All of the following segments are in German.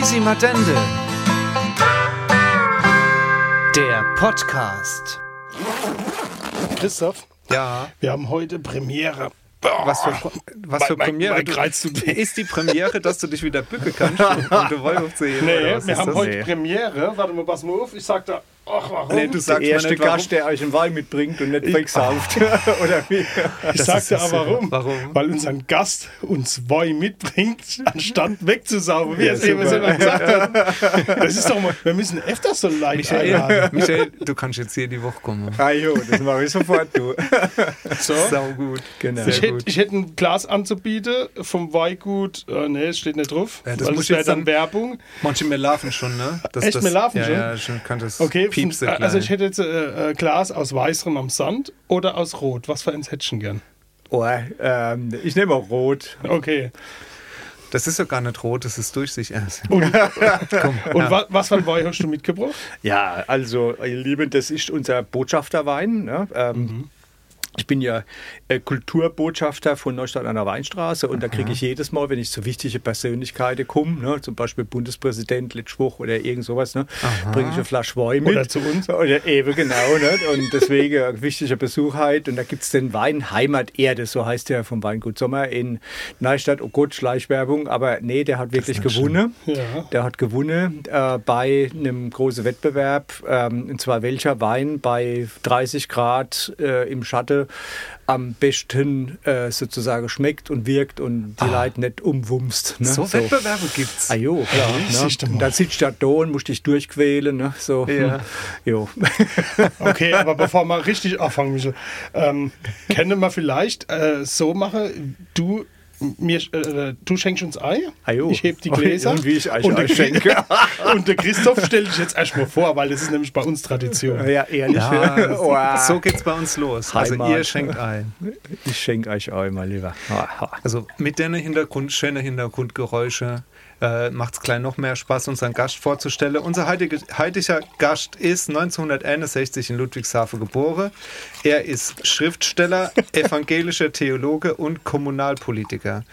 Quisimadende. Der Podcast. Christoph, Ja. wir haben heute Premiere. Was für, was für Mein- mein- Premiere? mein Du- ist die Premiere, dass du dich wieder bücken kannst, um den Wolf zu sehen? Nee, wir haben heute Nee. Premiere. Warte mal, pass mal auf. Ich sag da, ach, warum? Nee, du sagst Der erste mir nicht, warum. Gast, der euch einen Wein mitbringt und nicht wegsauft. Oder wie? ich das sag ist dir ja aber so. warum. Warum? Weil unser Gast uns Wein mitbringt, anstatt wegzusaufen, wie Ja, er es eben selber gesagt hat. Das ist doch mal, wir müssen öfters so leicht Michael, einladen. Michael, du kannst jetzt hier die Woche kommen. Ah jo, das mache ich sofort, du. So. Sau gut. Genau. Ich hätte, ich hätte ein Glas anzubieten vom Weingut. Äh, nee, es steht nicht drauf. Ja, das das wäre jetzt dann dann- Werbung. Manche mir laufen schon, ne? Das, Echt, mir laufen ja, schon? Ja, schon kann das Okay, piepsen also ich hätte jetzt äh, äh, Glas aus weißem am Sand oder aus rot. Was für eins hättest du gern? Oh, ähm, ich nehme auch rot. Okay. Das ist ja gar nicht rot, das ist durchsichtig. Und, Komm, und ja. wa was für ein Wein hast du mitgebracht? Ja, also, ihr Lieben, das ist unser Botschafterwein. Ne? Ähm, Ich bin ja äh, Kulturbotschafter von Neustadt an der Weinstraße und da kriege ich jedes Mal, wenn ich zu wichtige Persönlichkeiten komme, ne, zum Beispiel Bundespräsident Litschwuch oder irgend sowas, ne, bringe ich eine Flasche Wein mit. Oder zu uns. Oder eben genau. Ne? Und deswegen wichtiger Besuch halt. Und da gibt es den Wein Heimaterde, so heißt der vom Weingut Sommer in Neustadt. Oh Gott, Schleichwerbung. Aber nee, der hat wirklich gewonnen. Ja. Der hat gewonnen äh, bei einem großen Wettbewerb. Ähm, und zwar welcher Wein bei 30 Grad äh, im Schatten am besten äh, sozusagen schmeckt und wirkt und die Leute nicht umwumst. Ne? So Wettbewerbe gibt's. Ah jo, klar. Ne? Und dann sitzt du da und musst dich durchquälen. Ne? So, Ja. hm. Jo. Okay, aber bevor wir richtig anfangen, Michel, ähm, können wir vielleicht äh, so machen, du, mir, äh, du schenkst uns Ei, Ah jo. ich heb die Gläser Und wie ich euch und, der, Ei schenke. und der Christoph stellt dich jetzt erstmal vor, weil das ist nämlich bei uns Tradition. Ja, ehrlich. Ja, Oh, so geht's bei uns los. Also Heimat. ihr schenkt ein. Ich schenke euch auch mal lieber. Also mit den Hintergrund, schönen Hintergrundgeräusche äh, macht es gleich noch mehr Spaß, unseren Gast vorzustellen. Unser heutige, heutiger Gast ist 1961 in Ludwigshafen geboren. Er ist Schriftsteller, evangelischer Theologe und Kommunalpolitiker.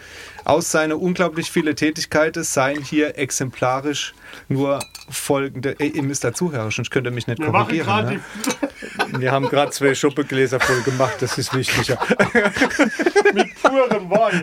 Aus seiner unglaublich viele Tätigkeiten seien hier exemplarisch nur folgende. Ey, ihr müsst dazuhören, sonst könnt ihr mich nicht korrigieren. Ne? Wir haben gerade zwei Schuppegläser voll gemacht, das ist wichtiger. mit purem Wein.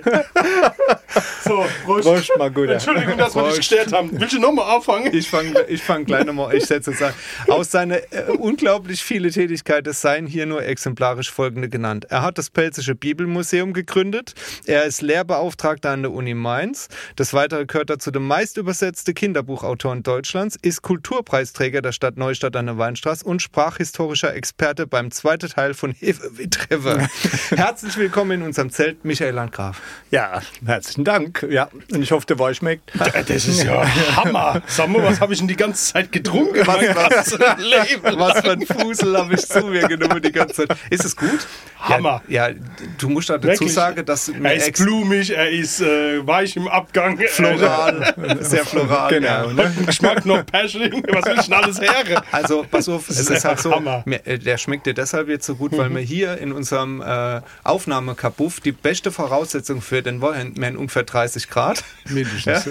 So, Prost. Prost, mal gut. Entschuldigung, dass wir dich gestört haben. Willst du nochmal anfangen? Ich fange ich fang gleich nochmal, ich setze es an. Aus seiner äh, unglaublich viele Tätigkeiten seien hier nur exemplarisch folgende genannt. Er hat das Pelzische Bibelmuseum gegründet. Er ist Lehrbeauftragter an der Uni Mainz. Des Weiteren gehört er zu den meist übersetzten Kinderbuchautoren Deutschlands, ist Kulturpreisträger der Stadt Neustadt an der Weinstraße und sprachhistorischer Experte beim zweiten Teil von Hefe wie Trevor. Herzlich willkommen in unserem Zelt, Michael Landgraf. Ja, herzlichen Dank. Ja, und ich hoffe, der Wein schmeckt. Das ist ja Hammer. Sag mal, was habe ich denn die ganze Zeit getrunken? Ganzes Leben. Was für ein Fusel habe ich zu mir genommen die ganze Zeit. Ist es gut? Hammer. Ja, ja du musst da dazu sagen, dass Er ist blumig, er ist äh, weich im Abgang. floral, sehr floral. Genau, Ja. ne? Geschmack noch Persching. Was will ich denn alles her? Also, pass auf, es ist ist halt so, Hammer. mir, äh, der schmeckt dir deshalb jetzt so gut, weil wir hier in unserem äh, Aufnahmekabuff die beste Voraussetzung für den Wochenende ungefähr 30 Grad. Mindestens.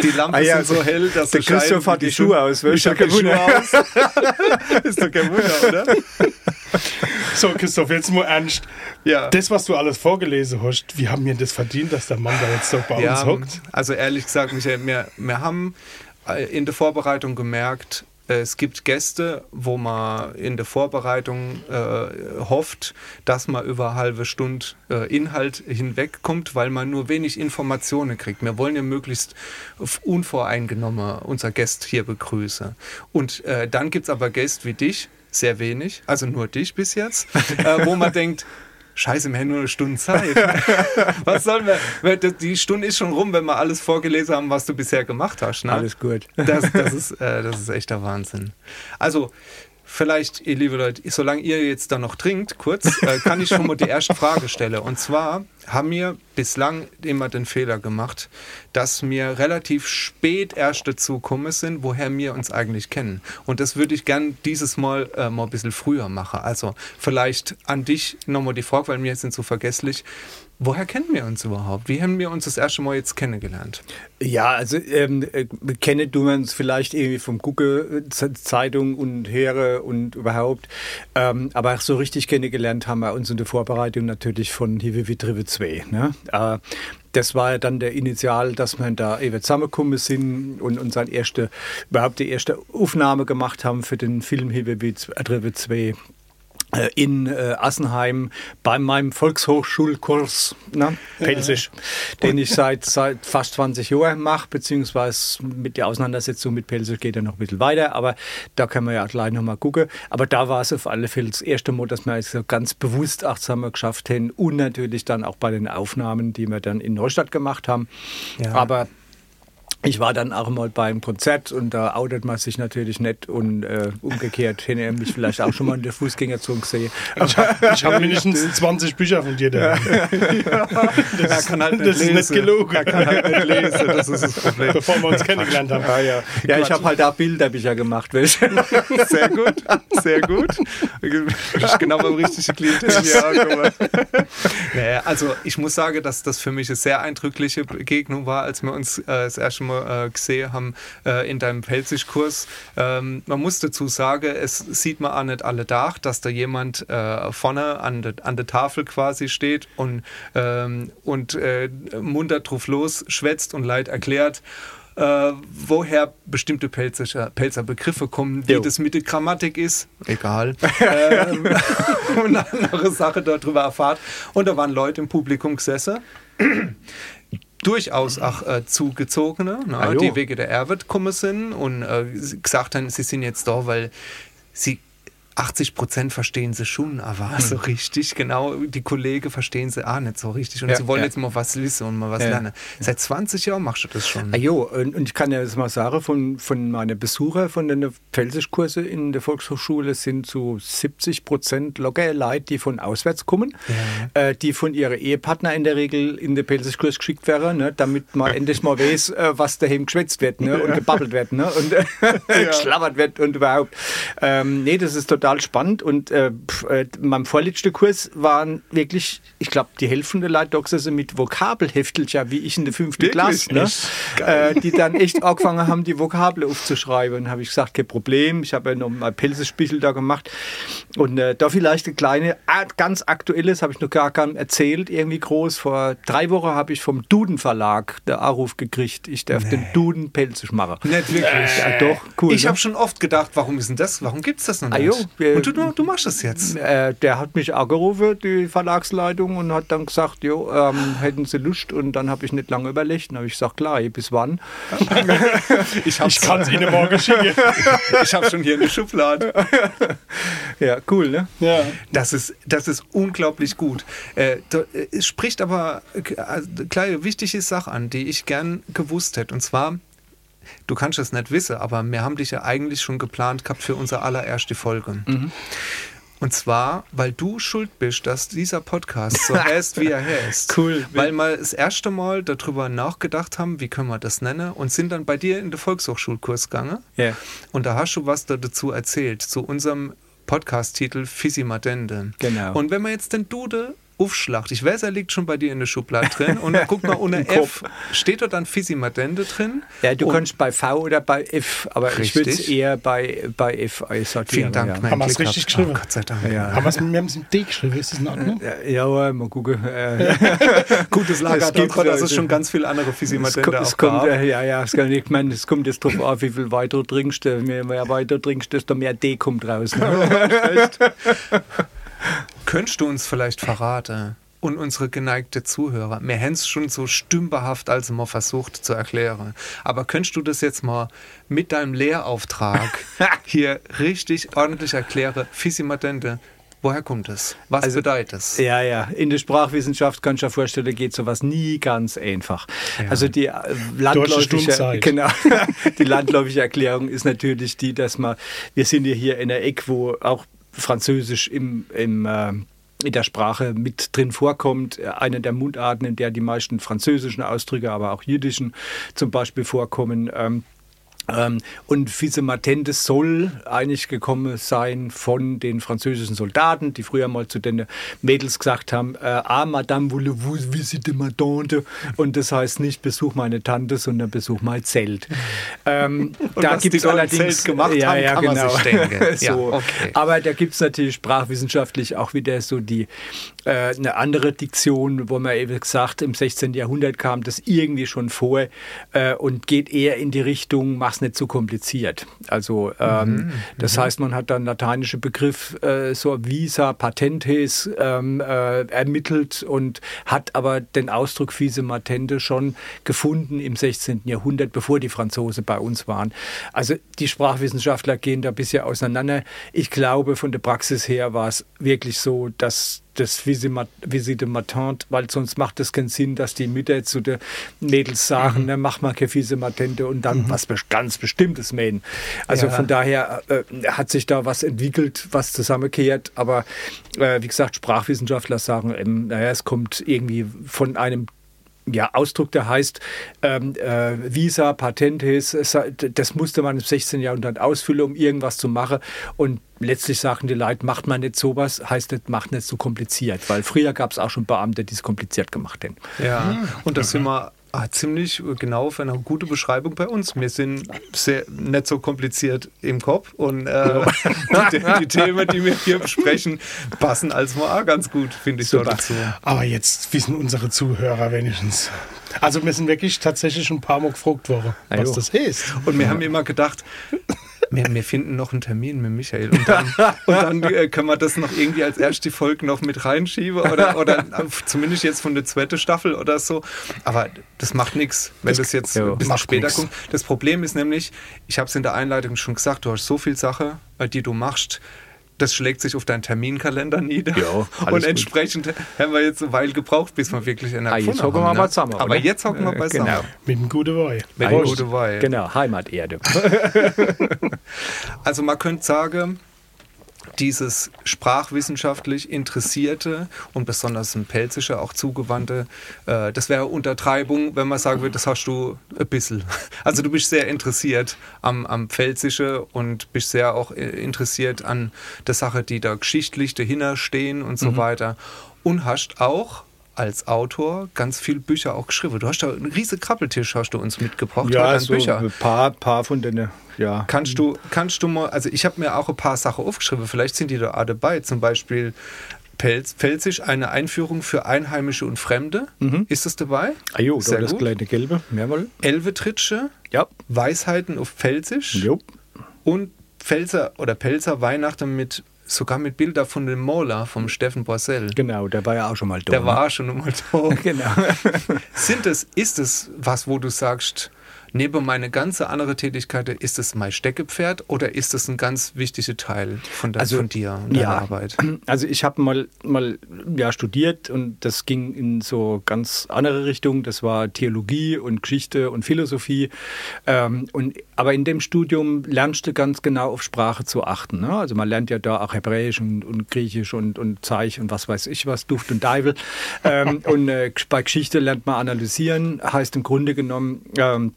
Die Lampen Ah ja, sind so hell, dass der Christoph hat wie die Schuhe aus, Ich hab die Schuhe aus. ist doch kein Wunder, oder? So, Christoph, jetzt mal ernst. Ja. Das, was du alles vorgelesen hast, wie haben wir das verdient, dass der Mann da jetzt so bei uns hockt? Also ehrlich gesagt, Michael, wir, wir haben äh, in der Vorbereitung gemerkt, es gibt Gäste, wo man in der Vorbereitung äh, hofft, dass man über eine halbe Stunde äh, Inhalt hinwegkommt, weil man nur wenig Informationen kriegt. Wir wollen ja möglichst unvoreingenommen unser Gast hier begrüßen. Und äh, dann gibt es aber Gäste wie dich, sehr wenig, also nur dich bis jetzt, äh, wo man denkt, Scheiße, wir haben nur eine Stunde Zeit. was sollen wir? Die Stunde ist schon rum, wenn wir alles vorgelesen haben, was du bisher gemacht hast. Ne? Alles gut. Das, das, ist, äh, das ist echter Wahnsinn. Also, vielleicht, ihr liebe Leute, solange ihr jetzt da noch trinkt, kurz, äh, kann ich schon mal die erste Frage stellen. Und zwar, haben wir bislang immer den Fehler gemacht, dass wir relativ spät erst dazu gekommen sind, woher wir uns eigentlich kennen. Und das würde ich gern dieses Mal äh, mal ein bisschen früher machen. Also vielleicht an dich nochmal die Frage, weil wir sind so vergesslich. Woher kennen wir uns überhaupt? Wie haben wir uns das erste Mal jetzt kennengelernt? Ja, also ähm, äh, kennen du uns vielleicht irgendwie vom Gucke-Zeitung und Heere und überhaupt. Ähm, aber so richtig kennengelernt haben wir uns in der Vorbereitung natürlich von Hive Trive 2. Ne? Äh, das war ja dann der Initial, dass wir da eben zusammengekommen sind und unsere erste, überhaupt die erste Aufnahme gemacht haben für den Film Hive Trive 2 äh, in äh, Assenheim bei meinem Volkshochschulkurs ne, Pelsisch, ja. den ich seit, seit fast 20 Jahren mache, beziehungsweise mit der Auseinandersetzung mit Pelsisch geht er noch ein bisschen weiter, aber da können wir ja gleich nochmal gucken. Aber da war es auf alle Fälle das erste Mal, dass wir es also ganz bewusst achtsamer geschafft haben und natürlich dann auch bei den Aufnahmen, die wir dann in Neustadt gemacht haben. Ja. Aber ich war dann auch mal beim Konzert und da outet man sich natürlich nicht und äh, umgekehrt hätte er mich vielleicht auch schon mal in der Fußgängerzone gesehen. Ich habe hab mindestens 20 Bücher von dir da. Ja. Das, kann halt das ist nicht gelogen. Er kann halt nicht lesen, das ist das Problem. Bevor wir uns kennengelernt haben. Ah, ja, ja ich habe halt da Bilderbücher gemacht. Welche. Sehr gut, sehr gut. Genau beim richtigen Klientel. Ja, naja, also ich muss sagen, dass das für mich eine sehr eindrückliche Begegnung war, als wir uns äh, das erste Mal wir äh, gesehen haben äh, in deinem Pelzig-Kurs. Ähm, man muss dazu sagen, es sieht man auch nicht alle Tag, dass da jemand äh, vorne an der an de Tafel quasi steht und, ähm, und äh, munter drauf los schwätzt und leid erklärt. Äh, woher bestimmte Pelzer, Pelzer Begriffe kommen, wie jo. das mit der Grammatik ist, egal. ähm, und eine andere Sache darüber erfahrt. Und da waren Leute im Publikum gesessen, durchaus auch äh, Zugezogene, ne, ah, die wegen der Erwitt gekommen sind und äh, gesagt haben, sie sind jetzt da, weil sie 80 Prozent verstehen sie schon, aber hm. so richtig, genau, die Kollegen verstehen sie auch nicht so richtig. Und ja, sie wollen ja. jetzt mal was wissen und mal was ja, lernen. Seit 20 Jahren machst du das schon. Ah, jo, und, und ich kann ja jetzt mal sagen, von, von meinen Besuchern von den Felsischkurse in der Volkshochschule sind so 70 Prozent locker Leute, die von auswärts kommen, äh, die von ihren Ehepartner in der Regel in den Pelzischkurs geschickt werden, ne, damit man endlich mal weiß, äh, was daheim geschwätzt wird ne, und gebabbelt wird ne, und äh, geschlabbert wird und überhaupt. Ähm, nee, das ist total total spannend und äh, äh, meinem vorletzten Kurs waren wirklich, ich glaube, die Hälfte der Leute da mit Vokabelheftelchen, wie ich in der fünften Klasse, ne? äh, die dann echt angefangen haben, die Vokabel aufzuschreiben. Und habe ich gesagt, kein Problem, ich habe ja noch mal Pelzespiegel da gemacht. Und äh, da vielleicht eine kleine, ganz aktuelles, habe ich noch gar keinem erzählt, irgendwie groß. Vor drei Wochen habe ich vom Duden Verlag der Anruf gekriegt, ich darf nee. den Duden pelzisch machen. Nicht wirklich? Ja, doch, cool. Ich ne? habe schon oft gedacht, warum ist denn das, warum gibt es das noch nicht? Ah, jo, und du, du machst das jetzt? Äh, der hat mich angerufen, die Verlagsleitung, und hat dann gesagt, jo, ähm, hätten Sie Lust? Und dann habe ich nicht lange überlegt. Dann habe ich gesagt, klar, bis wann? ich, ich kann es Ihnen morgen schicken. ich habe schon hier eine Schublade. ja, cool, ne? Ja. Das ist, das ist unglaublich gut. Äh, es spricht aber äh, kleine wichtige Sache an, die ich gern gewusst hätte. Und zwar, du kannst es nicht wissen, aber wir haben dich ja eigentlich schon geplant gehabt für unsere allererste Folge. Mhm. Und zwar, weil du schuld bist, dass dieser Podcast so heißt, wie er heißt. Cool. Weil wir das erste Mal darüber nachgedacht haben, wie können wir das nennen, und sind dann bei dir in den Volkshochschulkurs gegangen. Yeah. Und da hast du was dazu erzählt, zu unserem Podcast-Titel Fisimadende. Genau. Und wenn man jetzt den Dude Aufschlacht. Ich weiß, er liegt schon bei dir in der Schublade drin. Und guck mal, ohne F steht dort dann Fisimadende drin. Ja, du kannst bei V oder bei F, aber richtig. ich würde es eher bei, bei F sortieren. Vielen Dank. Ja. Haben wir es richtig geschrieben? Oh, Gott sei Dank. Ja. Haben wir es mit D geschrieben? Ist das in Ordnung? Ja, mal gucken. Äh, Gutes Lager. Es gibt, dass es schon ganz viele andere Fisimadende es, es kommt, äh, Ja, ja, es, kann, ich meine, es kommt jetzt drauf an, wie viel weiter trinkst. Je mehr weiter trinkst, desto mehr D kommt raus. Ne? Könntest du uns vielleicht verraten und unsere geneigte Zuhörer, mir haben es schon so stümperhaft als immer versucht zu erklären, aber könntest du das jetzt mal mit deinem Lehrauftrag hier richtig ordentlich erklären, Fisimatente, Woher kommt es? Was also, bedeutet es? Ja, ja. In der Sprachwissenschaft kann ich mir vorstellen, geht sowas nie ganz einfach. Ja. Also die äh, landläufige, genau, die landläufige Erklärung ist natürlich die, dass man, wir sind ja hier in der Ecke, wo auch Französisch im, im äh, in der Sprache mit drin vorkommt. Eine der Mundarten, in der die meisten französischen Ausdrücke, aber auch jüdischen zum Beispiel vorkommen. Ähm, ähm, und Matentes soll eigentlich gekommen sein von den französischen Soldaten, die früher mal zu den Mädels gesagt haben, äh, ah, Madame, voulez-vous visiter ma tante? Und das heißt nicht, besuch meine Tante, sondern besuch mein Zelt. Ähm, da gibt es allerdings Zelt gemacht ja, haben, ja, kann genau. man sich denken. so. Ja, okay. Aber da gibt es natürlich sprachwissenschaftlich auch wieder so die äh, eine andere Diktion, wo man eben gesagt, im 16. Jahrhundert kam das irgendwie schon vor äh, und geht eher in die Richtung, mach's nicht zu kompliziert. Also ähm, mhm. das mhm. heißt, man hat dann lateinische Begriff äh, so visa patentes ähm, äh, ermittelt und hat aber den Ausdruck vise matente schon gefunden im 16. Jahrhundert, bevor die Franzosen bei uns waren. Also die Sprachwissenschaftler gehen da bisher auseinander. Ich glaube, von der Praxis her war es wirklich so, dass das Visite Matante, weil sonst macht es keinen Sinn, dass die Mütter zu den Mädels sagen, mhm. ne, mach mal keine Visite Matente und dann mhm. was ganz Bestimmtes mähen. Also ja. von daher äh, hat sich da was entwickelt, was zusammenkehrt, aber äh, wie gesagt, Sprachwissenschaftler sagen, ähm, naja, es kommt irgendwie von einem ja, Ausdruck, der heißt ähm, äh, Visa, Patentes, das musste man im 16. Jahrhundert ausfüllen, um irgendwas zu machen. Und letztlich sagen die Leute, macht man nicht sowas, heißt nicht, macht nicht so kompliziert. Weil früher gab es auch schon Beamte, die es kompliziert gemacht haben. Ja, und das sind wir Ah, ziemlich genau für eine gute Beschreibung bei uns. Wir sind sehr, nicht so kompliziert im Kopf und äh, die, die, Themen, die wir hier besprechen, passen als mal auch ganz gut, finde ich so dazu. Aber jetzt wissen unsere Zuhörer wenigstens. Also wir sind wirklich tatsächlich ein paar Mal gefragt worden, was das ist. Und wir haben immer gedacht, wir, wir, finden noch einen Termin mit Michael und dann, und dann äh, können wir das noch irgendwie als erste Folge noch mit reinschieben oder, oder zumindest jetzt von der zweiten Staffel oder so. Aber das macht nichts, wenn das, das jetzt ja, ein bisschen später nix. kommt. Das Problem ist nämlich, ich habe es in der Einleitung schon gesagt, du hast so viel Sache, äh, die du machst das schlägt sich auf deinen Terminkalender nieder. Ja, und entsprechend gut. haben wir jetzt eine Weile gebraucht, bis wir wirklich eine ah, jetzt hocken wir mal zusammen. Aber oder? jetzt hocken wir beisammen. Genau. Mit einem guten Wein. Mit einem guten Wein. Genau, Heimaterde. also man könnte sagen, dieses sprachwissenschaftlich Interessierte und besonders ein Pelzischer auch zugewandte, äh, das wäre Untertreibung, wenn man sagen würde, das hast du ein bisschen. Also du bist sehr interessiert am, am Pfälzische und bist sehr auch äh, interessiert an der Sache, die da geschichtlich dahinter stehen und so mhm. weiter. Und hast auch als Autor ganz viele Bücher auch geschrieben. Du hast da einen riesen Krabbeltisch hast du uns mitgebracht. Ja, so Bücher. ein paar, paar von denen, ja. Kannst du, kannst du mal, also ich habe mir auch ein paar Sachen aufgeschrieben, vielleicht sind die da auch dabei, zum Beispiel Pelz, Pelzisch, eine Einführung für Einheimische und Fremde. Mhm. Ist das dabei? Ah jo, Sehr das gut. kleine Gelbe, mehrmal. Elvetritsche, ja. Weisheiten auf Pelzisch. Jo. Und Pfälzer oder Pelzer Weihnachten mit sogar mit Bildern von dem Maler, vom Steffen Borsell. Genau, der war ja auch schon mal da. Der war schon mal da. genau. Sind es, ist es was, wo du sagst, neben meine ganze andere Tätigkeit, ist es mein Steckepferd oder ist es ein ganz wichtiger Teil von, der, also, von dir und deiner ja, Arbeit? Also ich habe mal, mal ja, studiert und das ging in so ganz andere Richtungen. Das war Theologie und Geschichte und Philosophie. Ähm, und, aber in dem Studium lernst du ganz genau auf Sprache zu achten. Ne? Also man lernt ja da auch Hebräisch und, und Griechisch und, und Zeich und was weiß ich was, Duft und Deivel. ähm, und äh, bei Geschichte lernt man analysieren, heißt im Grunde genommen, ähm,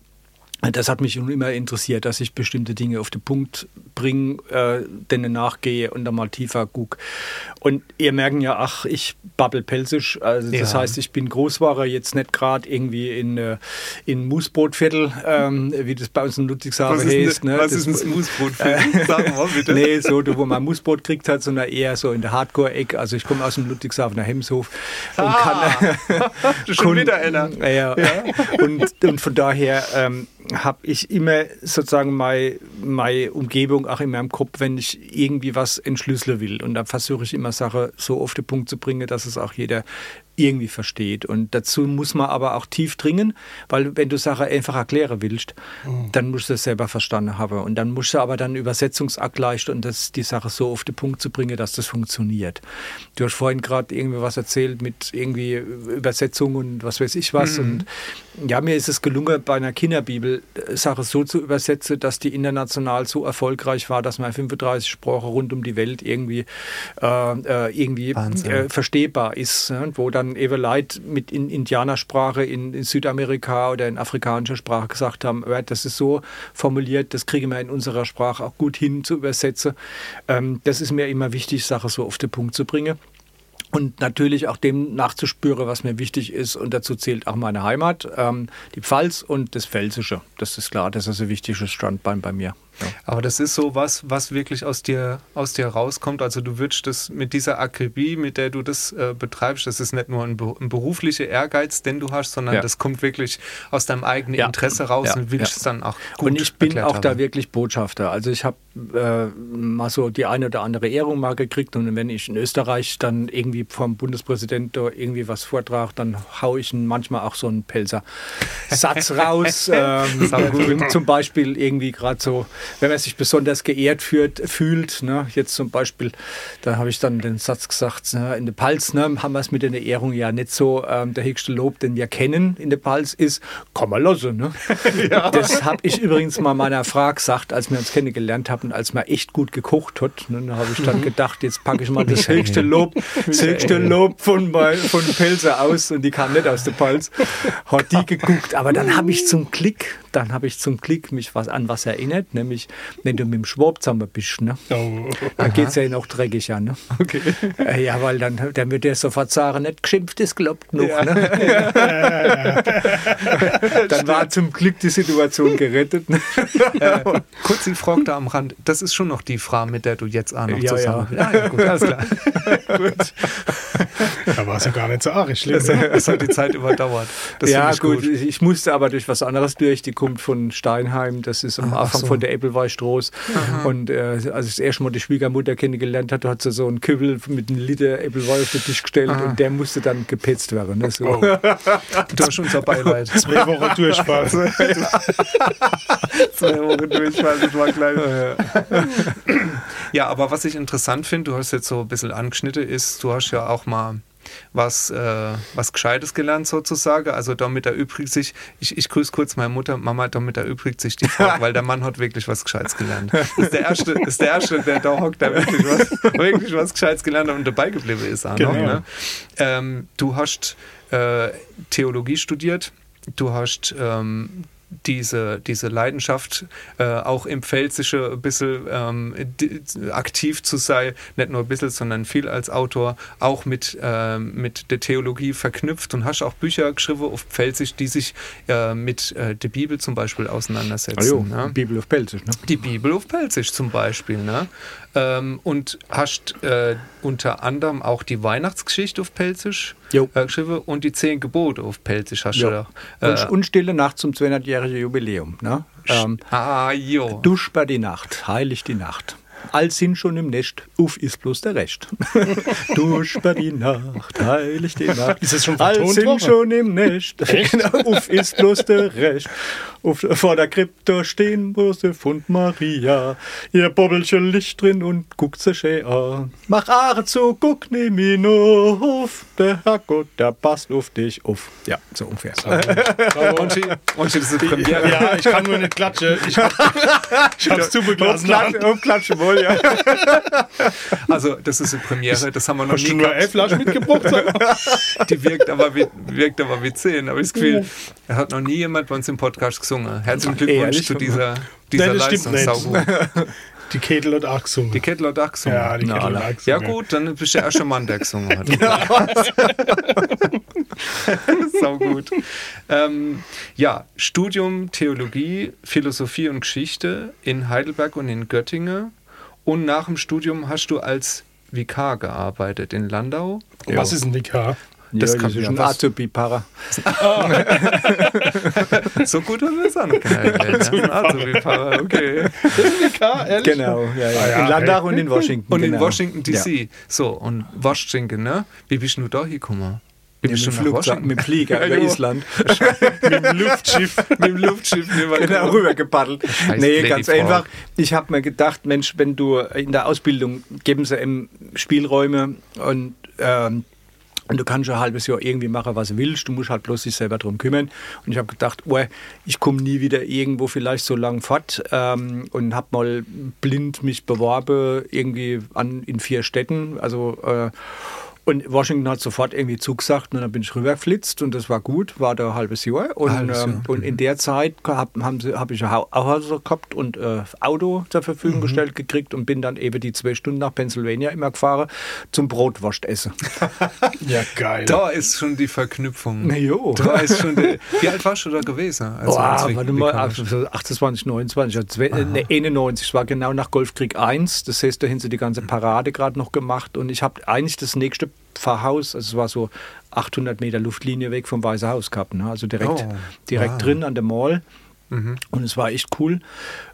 das hat mich schon immer interessiert, dass ich bestimmte Dinge auf den Punkt bringe, äh, denen nachgehe und dann mal tiefer gucke. Und ihr merken ja, ach, ich babbel pelzisch. Also das ja. heißt, ich bin Großware jetzt nicht gerade irgendwie in, äh, in Moosbrotviertel, ähm, wie das bei uns in Ludwigshafen heißt. Ne? Was das, ist ein Moosbrotviertel? Sag mal bitte. nee, so, wo man Moosbrot kriegt hat, sondern eher so in der Hardcore-Eck. Also ich komme aus dem Ludwigshafener Hemshof und ah, kann... schon wieder einer. Ja, ja. Und, und von daher... Ähm, habe ich immer sozusagen meine, Umgebung auch in meinem Kopf, wenn ich irgendwie was entschlüsseln will. Und da versuche ich immer Sachen so auf den Punkt zu bringen, dass es auch jeder irgendwie versteht. Und dazu muss man aber auch tief dringen, weil wenn du Sachen einfach erklären willst, mhm. dann musst du es selber verstanden haben. Und dann musst du aber dann Übersetzungsakt leisten und das, die Sache so auf den Punkt zu bringen, dass das funktioniert. Du hast vorhin gerade irgendwie was erzählt mit irgendwie Übersetzung und was weiß ich was. Mhm. Und ja, mir ist es gelungen, bei einer Kinderbibel äh, Sache so zu übersetzen, dass die international so erfolgreich war, dass man 35 Sprachen rund um die Welt irgendwie, äh, äh irgendwie äh, verstehbar ist. Ne? Wo dann dann Leute mit in Indianersprache in, in, Südamerika oder in afrikanischer Sprache gesagt haben, das ist so formuliert, das kriegen wir in unserer Sprache auch gut hin zu übersetzen. Ähm, das ist mir immer wichtig, Sache so auf den Punkt zu bringen und natürlich auch dem nachzuspüren, was mir wichtig ist. Und dazu zählt auch meine Heimat, ähm, die Pfalz und das Pfälzische. Das ist klar, das ist ein wichtiges Standbein bei mir. Ja. Aber das ist so was, was wirklich aus dir, aus dir rauskommt. Also du würdest das mit dieser Akribie, mit der du das äh, betreibst, das ist nicht nur ein, ein, beruflicher Ehrgeiz, den du hast, sondern ja. das kommt wirklich aus deinem eigenen ja. Interesse raus und willst es dann auch gut Und ich bin auch haben. da wirklich Botschafter. Also ich habe äh, mal so die eine oder andere Ehrung mal gekriegt und wenn ich in Österreich dann irgendwie vom Bundespräsident irgendwie was vortrage, dann haue ich manchmal auch so einen Pelzer Satz raus. ähm, zum Beispiel irgendwie gerade so wenn man sich besonders geehrt fühlt, fühlt ne? jetzt zum Beispiel, da habe ich dann den Satz gesagt, ne? in der Pals ne, haben wir es mit der Ehrung ja nicht so, ähm, der höchste Lob, den wir kennen in der Pals ist, komm mal los. Ne? ja. Das habe ich übrigens mal meiner Frau gesagt, als wir uns kennengelernt haben, als man echt gut gekocht hat. Ne? Da habe ich dann mhm. gedacht, jetzt packe ich mal das höchste Lob, das höchste Lob von, von Pelzer aus und die kam nicht aus der Pals. Hat die geguckt, aber dann habe ich zum Klick dann habe ich zum Glück mich was an was erinnert, nämlich wenn du mit dem Schwab zusammen bist, ne? Oh. dann geht es ja noch dreckig an. Ne? Okay. Äh, ja, weil dann, dann wird der sofort sagen, nicht geschimpft ist glaubt noch. Ja. Ne? dann war zum Glück die Situation gerettet. Ne? äh, kurz die Frage da am Rand, das ist schon noch die Frage, mit der du jetzt auch noch ja, zusammen ja. ja, gut, alles klar. gut. Da war es ja gar nicht so schlimm. Es, ne? es hat die Zeit überdauert. Das ja, gut. gut. Ich musste aber durch was anderes durch. Die kommt von Steinheim, das ist am Ach, Anfang so. von der Eppelweißstraße. Und äh, als ich das erste Mal die Schwiegermutter kennengelernt hatte, hat sie so einen Kübel mit einem Liter Eppelweih auf den Tisch gestellt Aha. und der musste dann gepetzt werden. Ne? So. Oh. Du hast unser Beileid. Zwei Wochen Durchfall. Zwei Wochen Durchfall, das war klein. Ja, aber was ich interessant finde, du hast jetzt so ein bisschen angeschnitten, ist, du hast ja auch mal was, äh, was Gescheites gelernt sozusagen. Also damit erübrigt sich, ich, ich grüße kurz meine Mutter, Mama, damit erübrigt sich die Frage, weil der Mann hat wirklich was Gescheites gelernt. Das ist der Erste, ist der, Erste der da hockt, der wirklich was, wirklich was Gescheites gelernt hat und dabei geblieben ist. Auch genau. noch, ne? ähm, du hast äh, Theologie studiert, du hast ähm, diese, diese Leidenschaft, äh, auch im Pfälzische ein bisschen ähm, aktiv zu sein, nicht nur ein bisschen, sondern viel als Autor, auch mit, äh, mit der Theologie verknüpft und hast auch Bücher geschrieben auf Pfälzisch, die sich äh, mit äh, der Bibel zum Beispiel auseinandersetzen. Ah, jo, ne? Bibel auf Pfälzisch, ne? Die Bibel auf Pfälzisch zum Beispiel, ne? Ähm, und hast äh, unter anderem auch die Weihnachtsgeschichte auf Pelzisch äh, geschrieben und die zehn Gebote auf Pelzisch hast jo. du da. Äh, und, und Stille Nacht zum 200-jährigen Jubiläum. Ne? Ähm, ah, jo. Dusch bei die Nacht, heilig die Nacht all sind schon im Nest, uff ist bloß der Rest. Durch bei die Nacht, heilig die Nacht. Ist das schon All sind schon im Nest, genau, uff ist bloß der Rest. Uff, vor der Krypta stehen Josef und Maria, ihr Bobbelchen Licht drin und guckt sich schön an. Mach Aare zu, guck nimm ihn auf, der Herrgott, der passt auf dich auf. Ja, so ungefähr. Sie, und sie, das ist Premiere. Ja, ich kann nur nicht klatschen. Ich, ich hab's zubeglasen. Klatschen wollen, ja. Also, das ist eine Premiere, das haben wir noch Hast nie du nur elf Flaschen mitgebracht? Die wirkt aber, wie, wirkt aber wie zehn. Aber ich das Gefühl, er hat noch nie jemand bei uns im Podcast gesungen. Herzlichen Glückwunsch zu dieser, dieser Nein, Leistung. Die Kettel und auch gesungen. Die Kettel und auch gesungen. Ja, die Kettel und auch Ja gut, dann bist du der erste Mann, der gesungen hat. Sau gut. Ähm, ja, Studium Theologie, Philosophie und Geschichte in Heidelberg und in Göttingen. Und nach dem Studium hast du als Vikar gearbeitet in Landau. Was ist ein Vikar? Das ja, kommt schon Azubi-Para. so gut haben wir es auch noch kennengelernt. Azubi-Para, okay. Das ist Vikar, ehrlich? Genau, ja, ja. Ah, ja in Landau und in Washington. Und genau. in Washington D.C. So, und Washington, ne? Wie bist du da hingekommen? Bin mit, dem Flugzeug, mit dem Flieger über Island. mit dem Luftschiff. mit dem Luftschiff genau, rübergepaddelt. Nee, ganz einfach. Ich habe mir gedacht, Mensch, wenn du in der Ausbildung geben sie im Spielräume und ähm, und du kannst ein halbes Jahr irgendwie machen, was du willst. Du musst halt bloß dich selber darum kümmern. Und ich habe gedacht, oh, ich komme nie wieder irgendwo vielleicht so lang fort. Ähm, und habe mal blind mich beworben, irgendwie an, in vier Städten. Also äh, und Washington hat sofort irgendwie zugesagt und dann bin ich rübergeflitzt und das war gut, war da ein halbes Jahr. Und, halbes Jahr. Ähm, und in der Zeit habe hab ich ein Haus gehabt und äh, Auto zur Verfügung mhm. gestellt gekriegt und bin dann eben die zwei Stunden nach Pennsylvania immer gefahren zum Brotwurst essen. ja, geil. Da ist schon die Verknüpfung. Na jo. Da ist schon die, wie alt warst du da gewesen? Also oh, warte mal, 28, 29, also, ne, 91, war genau nach Golfkrieg 1. Das heißt, da haben sie die ganze Parade gerade noch gemacht und ich habe eigentlich das nächste Pfarrhaus, also es war so 800 Meter Luftlinie weg vom Weißen Haus gehabt, ne? also direkt, oh, direkt wow. drin an der Mall. Mhm. Und es war echt cool.